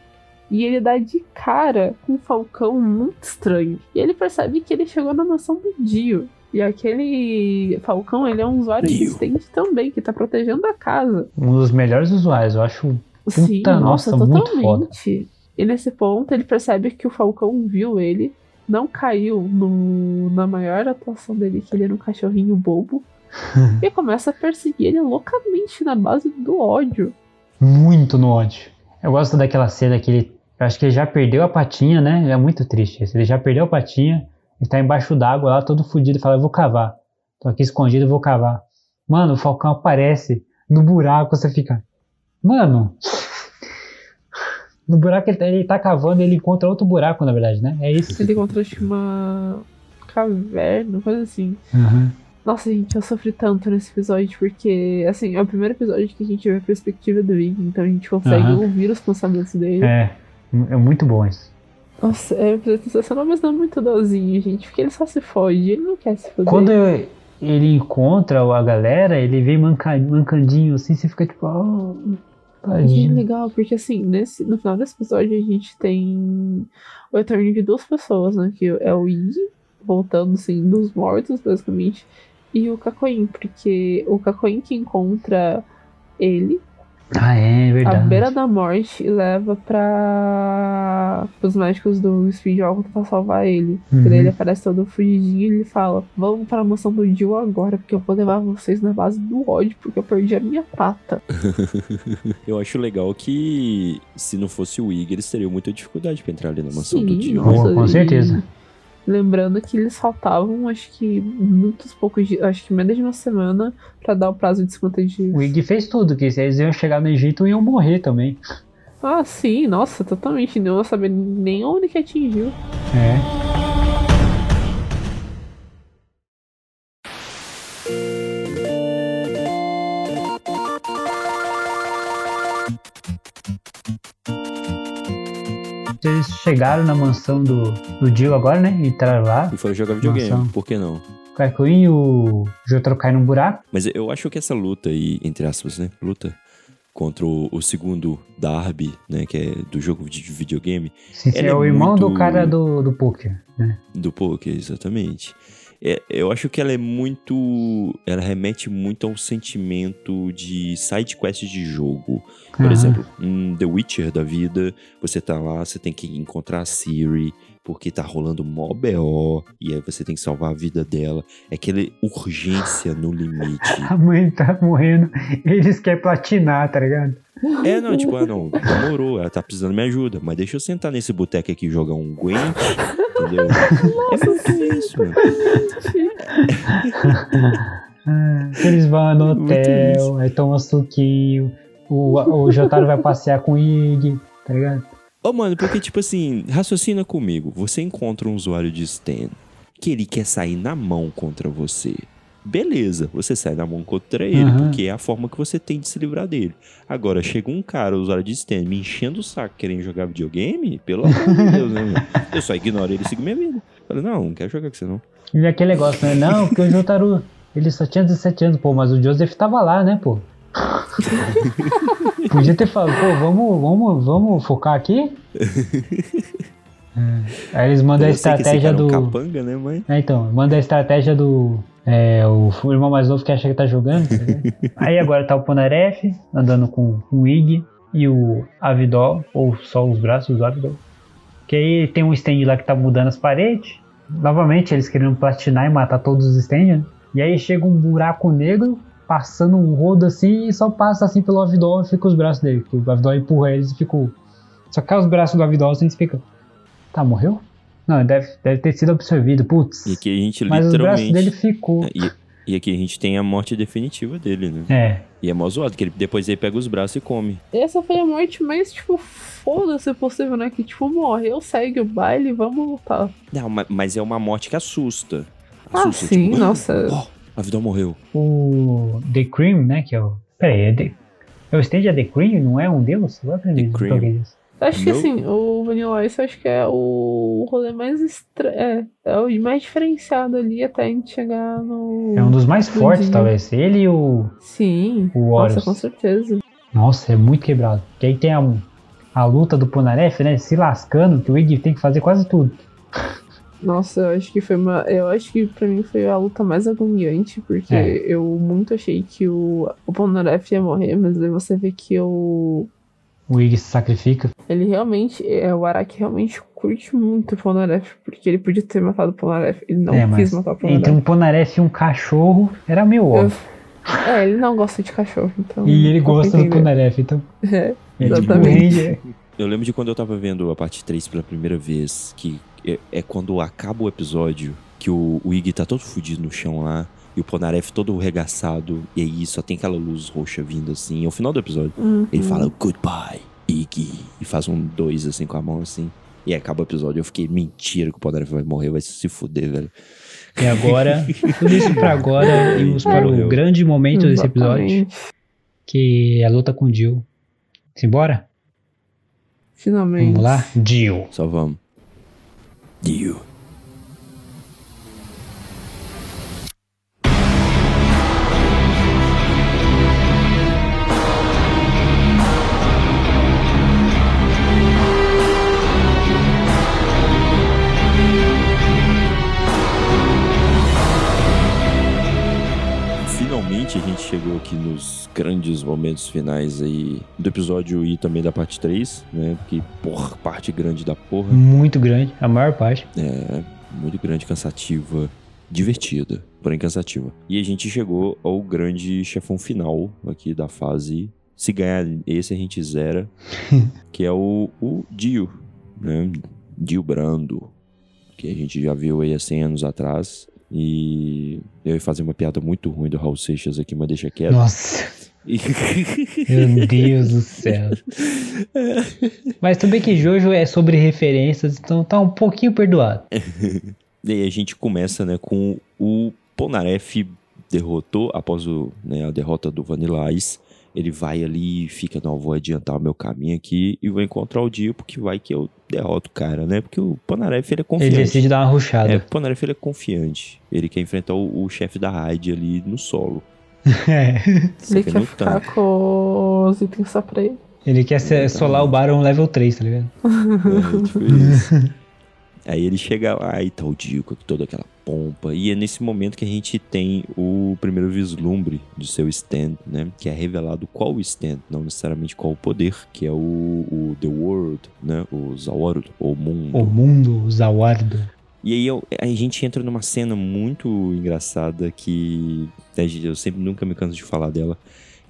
e ele dá de cara com um falcão muito estranho. E ele percebe que ele chegou na mansão do Dio. E aquele falcão, ele é um usuário Dio. existente também, que tá protegendo a casa. Um dos melhores usuários, eu acho. Sim, Puta, nossa, nossa, muito totalmente. E nesse ponto ele percebe que o Falcão viu ele, não caiu no, na maior atuação dele, que ele era um cachorrinho bobo, <laughs> e começa a perseguir ele loucamente na base do ódio. Muito no ódio. Eu gosto daquela cena que ele. Eu acho que ele já perdeu a patinha, né? É muito triste isso. Ele já perdeu a patinha, ele tá embaixo d'água lá, todo fudido, e fala: Eu vou cavar. Tô aqui escondido, eu vou cavar. Mano, o Falcão aparece no buraco, você fica. Mano. No buraco ele tá, ele tá cavando, ele encontra outro buraco, na verdade, né? É isso. Ele acho que uma caverna, coisa assim. Uhum. Nossa, gente, eu sofri tanto nesse episódio, porque, assim, é o primeiro episódio que a gente vê a perspectiva do Ig, então a gente consegue Aham. ouvir os pensamentos dele. É. É muito bom isso. Nossa, é sensacional, mas não é muito dozinho, gente, porque ele só se fode, ele não quer se foder. Quando eu- ele encontra a galera, ele vem manca- mancandinho assim, você fica tipo. "Oh". Que Tadinho. legal, porque assim, nesse, no final desse episódio a gente tem o retorno de duas pessoas, né? Que é o Iggy, voltando assim, dos mortos, basicamente, e o Cacoin, porque o Cacoin que encontra ele Ah, é à verdade. beira da morte e leva pra os médicos do Speed Algo tentar salvar ele. Uhum. E daí ele aparece todo fugidinho e ele fala: Vamos para a mansão do Jill agora, porque eu vou levar vocês na base do ódio, porque eu perdi a minha pata. <laughs> Eu acho legal que se não fosse o Igor, eles teriam muita dificuldade pra entrar ali na mansão Sim, do Jill. com e certeza. Lembrando que eles faltavam, acho que muitos poucos dias, acho que menos de uma semana pra dar o prazo de 50 dias. O Iggy fez tudo, que se eles iam chegar no Egito iam morrer também. Ah, sim, nossa, totalmente. Não vou saber nem onde que atingiu. É. Eles chegaram na mansão do, do Jill agora, né? Entraram lá. E foram jogar videogame, Mansão. por que não? O Cacoin e o Jotaro caem num buraco. Mas eu acho que essa luta aí, entre aspas, né? Luta contra o, o segundo Darby, né? Que é do jogo de videogame, Sim, é é o irmão do muito- cara do, do poker, né? do poker, exatamente. É, eu acho que ela é muito. Ela remete muito ao sentimento de side quest de jogo. Por Aham. exemplo, um The Witcher da vida, você tá lá, você tem que encontrar a Siri, porque tá rolando mó BO, e aí você tem que salvar a vida dela. É aquela urgência no limite. <laughs> A mãe tá morrendo, eles querem platinar, tá ligado? É, não, tipo, ah, não, demorou, ela tá precisando de minha ajuda, mas deixa eu sentar nesse boteco aqui e jogar um Gwent, entendeu? é muito isso, mano. Ah, Eles vão no hotel, aí tomam suquinho, o, o Jotaro vai passear com o Ig, tá ligado? Ô, mano, porque, tipo assim, raciocina comigo. Você encontra um usuário de Stan que ele quer sair na mão contra você. Beleza, você sai na mão contra ele, Aham. porque é a forma que você tem de se livrar dele. Agora, chega um cara, usuário de Stan, me enchendo o saco querendo jogar videogame, pelo amor de <laughs> Deus, né, mano? Eu só ignoro ele e sigo minha vida. Falei, não, não quero jogar com você, não. E aquele negócio, né? Não, porque o Jotaro, ele só tinha 17 anos, pô, mas o Joseph tava lá, né, pô? <laughs> Podia ter falado, pô, vamos, vamos, vamos focar aqui? É. Aí eles mandam a estratégia é do. capanga, né, mas... É, então, manda a estratégia do. É, o, irmão mais novo que acha que tá jogando. tá <laughs> aí agora tá o Ponaref andando com o Ig e o Avidol, ou só os braços do Avidol. Que aí tem um stand lá que tá mudando as paredes. Novamente eles querendo platinar e matar todos os stands. né? E aí chega um buraco negro, passando um rodo assim e só passa assim pelo Avidol e fica os braços dele. Que o Avidol empurra eles e ficou. Só cai os braços do Avidol assim e fica. Tá, morreu? Não, deve, deve ter sido absorvido. Putz. E aqui a gente Mas os braços literalmente... dele ficou. E, e aqui a gente tem a morte definitiva dele, né? É. E é mó zoado, que ele, depois ele pega os braços e come. Essa foi a morte mais, tipo, foda-se possível, né? Que, tipo, morreu, segue o baile, vamos voltar. Não, ma- mas é uma morte que assusta. Ah, Assusta, sim, tipo, <laughs> nossa. Ó, a vida morreu. O The Cream, né? Que é o. Peraí, é, The... é o stage é The Cream? Não é um deus? Eu aprendi The Cream. Acho que assim, o Vanilla Ice eu acho que é o rolê mais estra... é, é o mais diferenciado ali até a gente chegar no. É um dos mais fortes, talvez. Ele e o, Sim. o Nossa, Horus. com certeza. Nossa, é muito quebrado. Que aí tem a, a luta do Ponaref, né? Se lascando, que o Iggy tem que fazer quase tudo. Nossa, eu acho que foi uma. Eu acho que pra mim foi a luta mais agoniante, porque É. eu muito achei que o, o Polnareff ia morrer, mas aí você vê que o. O Iggy se sacrifica. Ele realmente. É, o Araki realmente curte muito o Polnareff, porque ele podia ter matado o Polnareff. Ele não é, quis matar o entre Polnareff. um Ponaref e um cachorro, era meio óbvio. <laughs> É, ele não gosta de cachorro, então. E ele gosta do. Ponaref, então. <laughs> É, Ele Exatamente. rende- Eu lembro de quando eu tava vendo a parte 3 pela primeira vez, que é, é quando acaba o episódio, que o, o Iggy tá todo fudido no chão lá, e o Ponaref todo regaçado, e aí só tem aquela luz roxa vindo assim, é o final do episódio. Uhum. Ele fala, goodbye, Iggy, e faz um dois assim com a mão assim. E aí acaba o episódio. Eu fiquei, mentira que o Ponaref vai morrer, vai se fuder, velho. E agora, <laughs> tudo isso pra agora, e vamos para o grande momento desse episódio, que é a luta com o Jill. Simbora? Finalmente. Vamos lá? Jill. Só vamos. Dio. Chegou aqui nos grandes momentos finais aí do episódio e também da parte 3, né? Que, porra, parte grande da porra. Muito grande, a maior parte. É, muito grande, cansativa, divertida, porém cansativa. E a gente chegou ao grande chefão final aqui da fase. Se ganhar esse, a gente zera. <laughs> que é o, o Dio, né? Dio Brando. Que a gente já viu aí há 100 anos atrás. E eu ia fazer uma piada muito ruim do Raul Seixas aqui, mas deixa quieto. Nossa, E- <laughs> meu Deus do céu. Mas também que Jojo é sobre referências, então tá um pouquinho perdoado. <laughs> E aí a gente começa, né, com o Ponaref derrotou, após o, né, a derrota do Vanilla Ice, ele vai ali e fica, não, vou adiantar o meu caminho aqui e vou encontrar o Dio, porque vai que eu derroto o cara, né? Porque o Ponaref, ele é Ele confiante. decide dar uma ruchada. É, o Ponaref, ele é confiante. Ele quer enfrentar o, o chefe da raid ali no solo. <laughs> É. Ele que quer no ficar tanque. com os itens só pra ele. Ele quer ser- solar o Baron level 3, tá ligado? É, tipo isso. <laughs> Aí ele chega lá e tá o Dio com toda aquela pompa. E é nesse momento que a gente tem o primeiro vislumbre de seu stand, né? Que é revelado qual o stand, não necessariamente qual o poder, que é o, o The World, né? O Zaworld, ou Mundo. O mundo Zawardo. E aí eu- a gente entra numa cena muito engraçada que né, eu sempre nunca me canso de falar dela,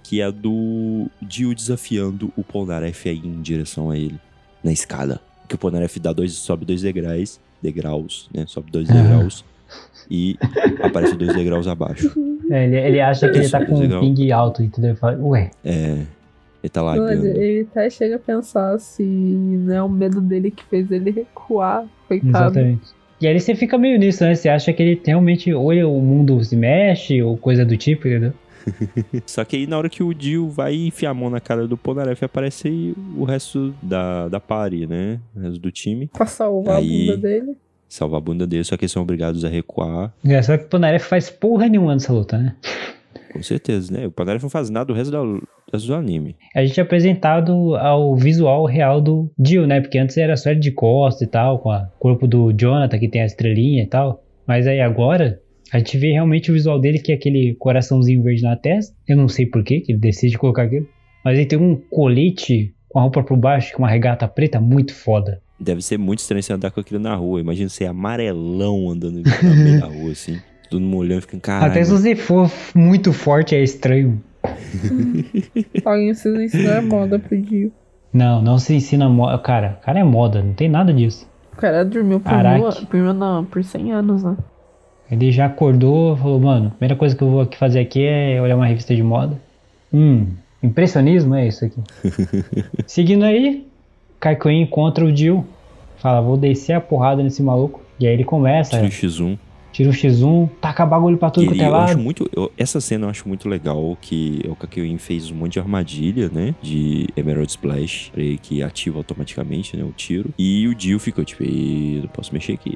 que é a do Dio desafiando o Polnareff aí em direção a ele, na escada. Que o Polnareff dá dois, sobe dois degraus, degraus, né? Sobe dois Aham. degraus e aparece dois degraus abaixo. É, ele, ele acha que ele tá com um ping alto, entendeu? Ele fala, ué, É, ele tá Mas largando. ele até chega a pensar se não é o medo dele que fez ele recuar, coitado. exatamente. E aí você fica meio nisso, né? Você acha que ele realmente, ou ele- o mundo se mexe, ou coisa do tipo, entendeu? Só que aí na hora que o Dio vai enfiar a mão na cara do Polnareff, aparece aí o resto da, da party, né? O resto do time. Pra salvar Aí- a bunda dele. salvar a bunda dele, só que eles são obrigados a recuar. Engraçado que o Ponaref faz porra nenhuma nessa luta, né? Com certeza, né? O Panaref não faz nada do resto, da, do resto do anime. A gente é apresentado ao visual real do Jill, né? Porque antes era só ele de costa e tal, com o corpo do Jonathan, que tem a estrelinha e tal. Mas aí agora, a gente vê realmente o visual dele, que é aquele coraçãozinho verde na testa. Eu não sei porquê que ele decide colocar aquilo. Mas ele tem um colete com a roupa por baixo, com uma regata preta muito foda. Deve ser muito estranho você andar com aquilo na rua. Imagina você amarelão andando no meio da <laughs> rua, assim. Todo mundo olhando, ficando, caralho. Até se você for muito forte é estranho. <laughs> Alguém precisa ensinar moda pro Dio. Não, não se ensina moda. Cara, cara é moda, não tem nada disso. O cara dormiu por, mil, por, mil, não, por 100 anos, né? Ele já acordou, falou, mano, a primeira coisa que eu vou fazer aqui é olhar uma revista de moda. Hum, impressionismo é isso aqui. <laughs> Seguindo aí, Kaikuin encontra o Jill. Fala, vou descer a porrada nesse maluco. E aí ele começa, Tira o X1. tira o X1, taca bagulho pra tudo Que quanto ele- é lado. muito, eu- essa cena eu acho muito legal que o Kakyoin fez um monte de armadilha, né? De Emerald Splash, pra ele que ativa automaticamente, né? O tiro. E o Dio ficou tipo, "Ih, não posso mexer aqui.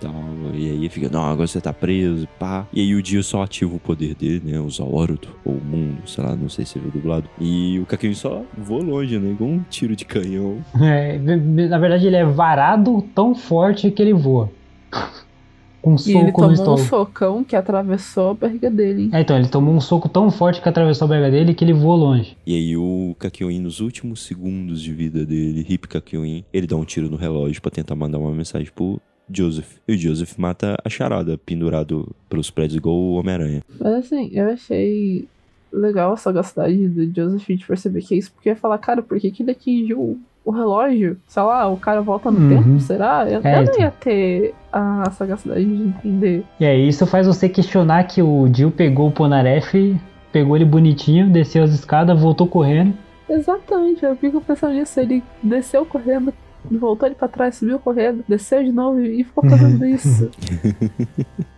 Tal. E aí fica, não, agora você tá preso, pá. E aí o Dio só ativa o poder dele, né? O Zaoruto, ou o Mundo, sei lá, não sei se viu dublado. E o Kakyoin só voou longe, né? Igual um tiro de canhão. É, na verdade, ele é varado tão forte que ele voa. <laughs> Com um E ele soco no tomou um socão que atravessou a barriga dele. hein? É, então, ele tomou um soco tão forte que atravessou a barriga dele que ele voou longe. E aí o Kakyoin, nos últimos segundos de vida dele, Hip Kakyoin, ele dá um tiro no relógio pra tentar mandar uma mensagem pro Joseph. E o Joseph mata a charada, pendurado pelos prédios igual o Homem-Aranha. Mas assim, eu achei legal a sagacidade do Joseph de perceber que é isso, porque eu ia falar, cara, por que, que ele atingiu o relógio? Sei lá, o cara volta no Uhum. tempo, será? Eu, É, eu não então. ia ter a sagacidade de entender. E aí isso faz você questionar que o Jill pegou o Ponaref, pegou ele bonitinho, desceu as escadas, voltou correndo. Exatamente, eu fico pensando nisso. Ele desceu correndo, voltou ele pra trás, subiu correndo, desceu de novo e ficou fazendo <laughs> isso.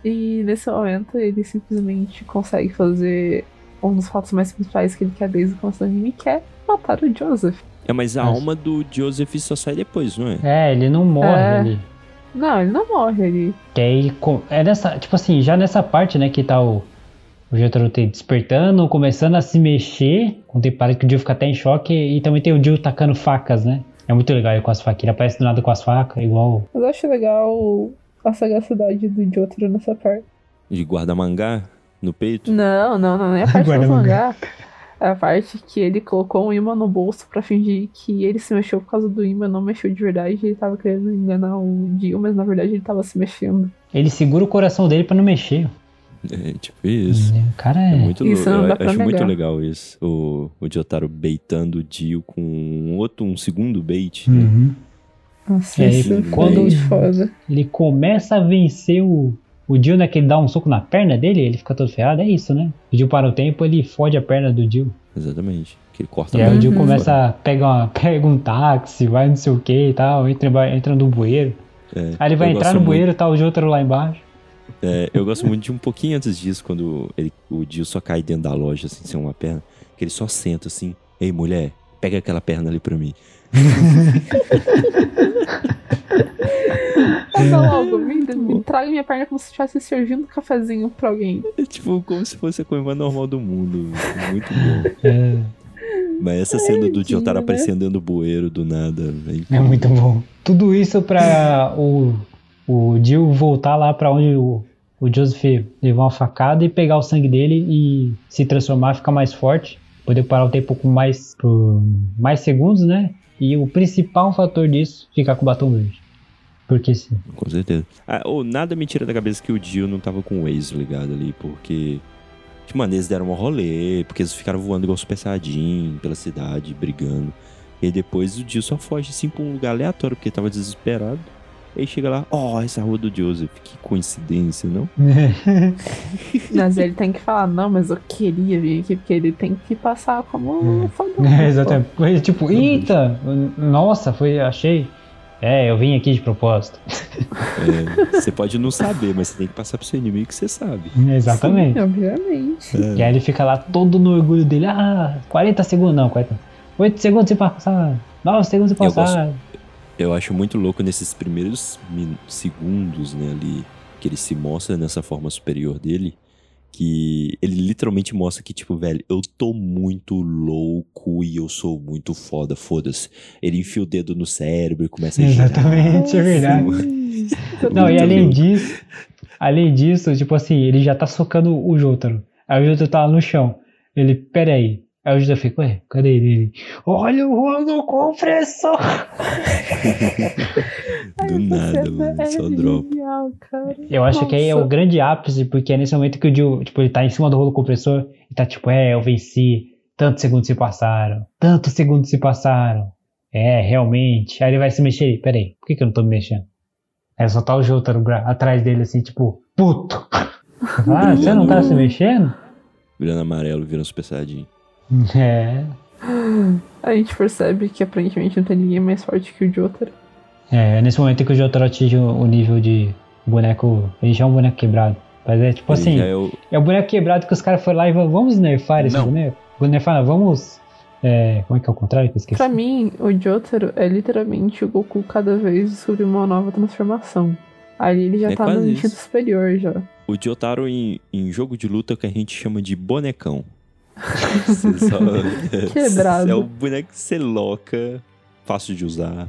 e nesse momento ele simplesmente consegue fazer um dos fatos mais principais que ele quer desde o começo do anime, que é matar o Joseph. É, mas a Nossa. alma do Joseph só sai depois, não é? É, ele não morre É. ali. Não, ele não morre ali. Que aí, é nessa, tipo assim, já nessa parte, né, que tá o, o Jotaro despertando, começando a se mexer, com tem para que o Jill fica até em choque, e também tem o Jill tacando facas, né? É muito legal ele com as facas, ele aparece do nada com as facas, igual... Mas eu acho legal a sagacidade do Jotaro nessa parte. De guarda mangá. no peito? Não, não, não, é a <laughs> parte do mangá. mangá. É a parte que ele colocou um imã no bolso pra fingir que ele se mexeu por causa do imã, não mexeu de verdade. Ele tava querendo enganar o Dio, mas na verdade ele tava se mexendo. Ele segura o coração dele pra não mexer. É, tipo isso. O cara É é. muito Isso dá Eu pra acho muito negar. legal isso. O, o Jotaro baitando o Dio com um outro, um segundo bait. né? Uhum. Nossa, É, isso quando- muito foda. Ele começa a vencer o. O Dio, né? Que ele dá um soco na perna dele, ele fica todo ferrado. É isso, né? O Dio para o tempo, ele fode a perna do Dio. Exatamente. Que ele corta E a aí o Dio começa fora. a pegar uma, <laughs> pega um táxi, vai não sei o que e tal, entra, entra no bueiro. É, Aí ele vai entrar no muito- bueiro, tá o Jotaro lá embaixo. É, eu gosto muito de um pouquinho antes disso, quando ele, o Dio só cai dentro da loja, assim, sem uma perna, que ele só senta assim, ei mulher, pega aquela perna ali pra mim. <laughs> Anda logo, me, me traga minha perna como se estivesse servindo um cafezinho pra alguém. É tipo como se fosse a coisa mais normal do mundo. Muito bom. <laughs> É, Mas essa cena do tadinho, Jotaro né? aparecendo dentro do bueiro do nada. É, é muito bom. Tudo isso pra o, o Dio voltar lá pra onde o, o Joseph levou uma facada e pegar o sangue dele e se transformar, ficar mais forte. Poder parar o tempo com mais, por mais segundos, né? E o principal fator disso, ficar com o batom verde. Porque sim. Com certeza. Ah, nada me tira da cabeça que o Dio não tava com o Waze ligado ali, porque. De maneira eles deram um rolê, porque eles ficaram voando igual Super Saiyajin pela cidade, brigando. E depois o Dio só foge assim pra um lugar aleatório, porque tava desesperado. E aí chega lá, ó, essa rua do Joseph, que coincidência, não? <laughs> Mas ele tem que falar, não, mas eu queria vir aqui, porque ele tem que passar como um fodão. É, <laughs> exatamente. Foi tipo, eita, nossa, foi, achei. É, eu vim aqui de propósito. É, você pode não saber, mas você tem que passar pro seu inimigo que você sabe. <laughs> Exatamente. Sim, obviamente. E aí ele fica lá todo no orgulho dele. Ah, 40 segundos, não, 40. 8 segundos sem passar. 9 segundos sem Eu passar. Eu acho muito louco nesses primeiros segundos, né, ali, que ele se mostra nessa forma superior dele, que ele literalmente mostra que, tipo, velho, eu tô muito louco e eu sou muito foda, foda-se. Ele enfia o dedo no cérebro e começa a girar. Exatamente, é verdade. Não, e além louco. disso, além disso, tipo assim, ele já tá socando o Jotaro. Aí o Jotaro tá lá no chão. Ele, pera aí. Aí o Jotaro fica, ué, cadê ele? Ele, Olha o rolo compressor! <laughs> <laughs> Do nada, mano, é só drop. genial, cara. Eu acho que aí é o Nossa. grande ápice, porque é nesse momento que o Dio, tipo, ele tá em cima do rolo compressor e tá tipo, é, eu venci, tantos segundos se passaram, tantos segundos se passaram. É, realmente. Aí ele vai se mexer, peraí, por que, que eu não tô me mexendo? Aí só tá o Jotaro gra- atrás dele assim, tipo, puto. <laughs> Ah, você não tá se mexendo? Virando amarelo, virando super saiyajin. <laughs> É. A gente percebe que aparentemente não tem ninguém mais forte que o Jotaro. É, nesse momento que o Jotaro atinge o, o nível de boneco. Ele já é um boneco quebrado. Mas é tipo Ele assim. é o- É o boneco quebrado que os caras foram lá e falaram, vamos nerfar esse Não. boneco? Nerfar, não, vamos. é, como é que é o contrário que eu esqueci? Pra mim, o Jotaro é literalmente o Goku cada vez descobrir uma nova transformação. Ali ele já É tá no isso. superior já. O Jotaro em, em jogo de luta que a gente chama de bonecão. Você <laughs> só- Quebrado. É o boneco que você loca, fácil de usar,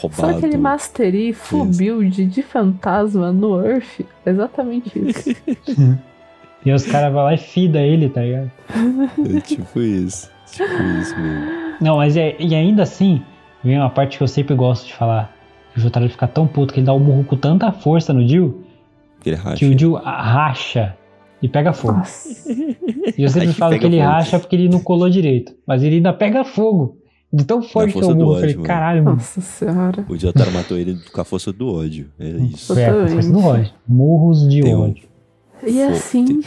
roubado. Só aquele Mastery full Isso. build de fantasma no Earth. Exatamente isso. <laughs> E os caras vão lá e fida ele, tá ligado? É tipo isso. Tipo isso mesmo. Não, mas é, e ainda assim, vem uma parte que eu sempre gosto de falar. O Jotaro fica tão puto que ele dá o murro com tanta força no Aquele racha. que o Dio racha e pega fogo. Nossa. E eu sempre e falo que ele fogo. racha porque ele não colou direito. Mas ele ainda pega fogo. De tão forte que é o do murro. Eu falei, mano. caralho, mano. Nossa senhora. O Jotaro matou ele com a força do ódio. É isso. É, com força do ódio. Murros de Tem um- ódio. E Fogo. assim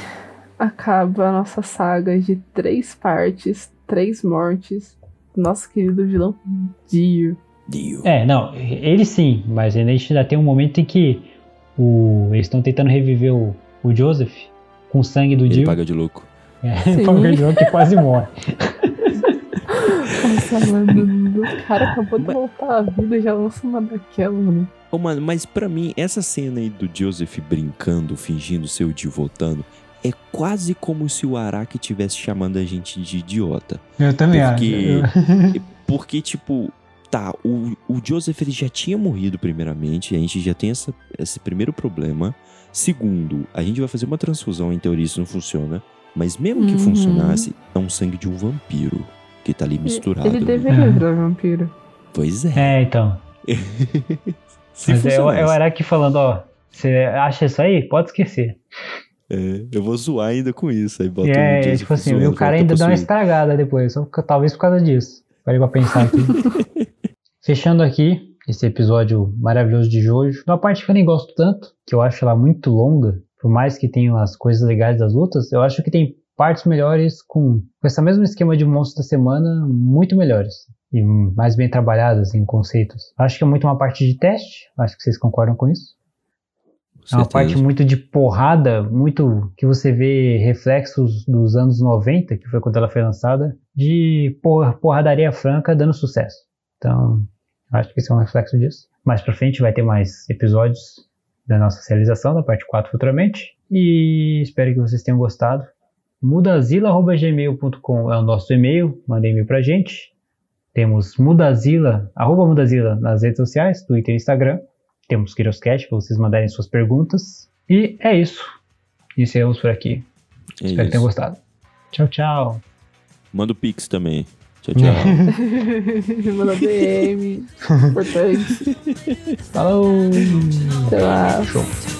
acaba a nossa saga de três partes, três mortes. Nosso querido vilão Dio. Dio. É, não, ele sim, mas a gente ainda tem um momento em que o, eles estão tentando reviver o, o Joseph com o sangue do Ele Dio. paga de louco. É, Sim. paga de louco que quase morre. Nossa, mano, o cara acabou de voltar à vida e já lança uma daquela, mano. Ô, mano, mas pra mim, essa cena aí do Joseph brincando, fingindo ser o Dio voltando, é quase como se o Araki estivesse chamando a gente de idiota. Eu também Porque- acho. <laughs> Porque, tipo, tá, o, o Joseph ele já tinha morrido primeiramente, a gente já tem essa, esse primeiro problema. Segundo, a gente vai fazer uma transfusão, em teoria isso não funciona. Mas mesmo que Uhum. funcionasse, é um sangue de um vampiro que tá ali misturado. Ele né? deveria É. virar vampiro. Pois é. É, então. <laughs> Se Mas é, o- funcionasse. é o Araki falando, ó. Você acha isso aí? Pode esquecer. É, eu vou zoar ainda com isso. Aí bota E o é, tipo assim, zoando, e o cara ainda dá uma estragada depois, só talvez por causa disso. Parei pra pensar aqui. <laughs> Fechando aqui esse episódio maravilhoso de Jojo. Uma parte que eu nem gosto tanto, que eu acho ela muito longa, por mais que tenha as coisas legais das lutas, eu acho que tem partes melhores com, com esse mesmo esquema de monstro da semana, muito melhores. E mais bem trabalhadas em conceitos. Acho que é muito uma parte de teste, acho que vocês concordam com isso. É uma parte muito de porrada, muito que você vê reflexos dos anos 90, que foi quando ela foi lançada, de por- porradaria franca dando sucesso. Então, acho que esse é um reflexo disso. Mais pra frente vai ter mais episódios da nossa realização, da parte 4 futuramente. E espero que vocês tenham gostado. mudazila.gmail.com é o nosso e-mail, mandem e-mail pra gente. Temos mudazila, arroba mudazila nas redes sociais, Twitter e Instagram. Temos Kiroscat para vocês mandarem suas perguntas. E é isso. Iniciamos por aqui. É Espero que tenham isso. gostado. Tchau, tchau. Manda o Pix também. Tchau, tchau. <laughs> Manda DM. <laughs> Importante. Falou! Sei lá. Show.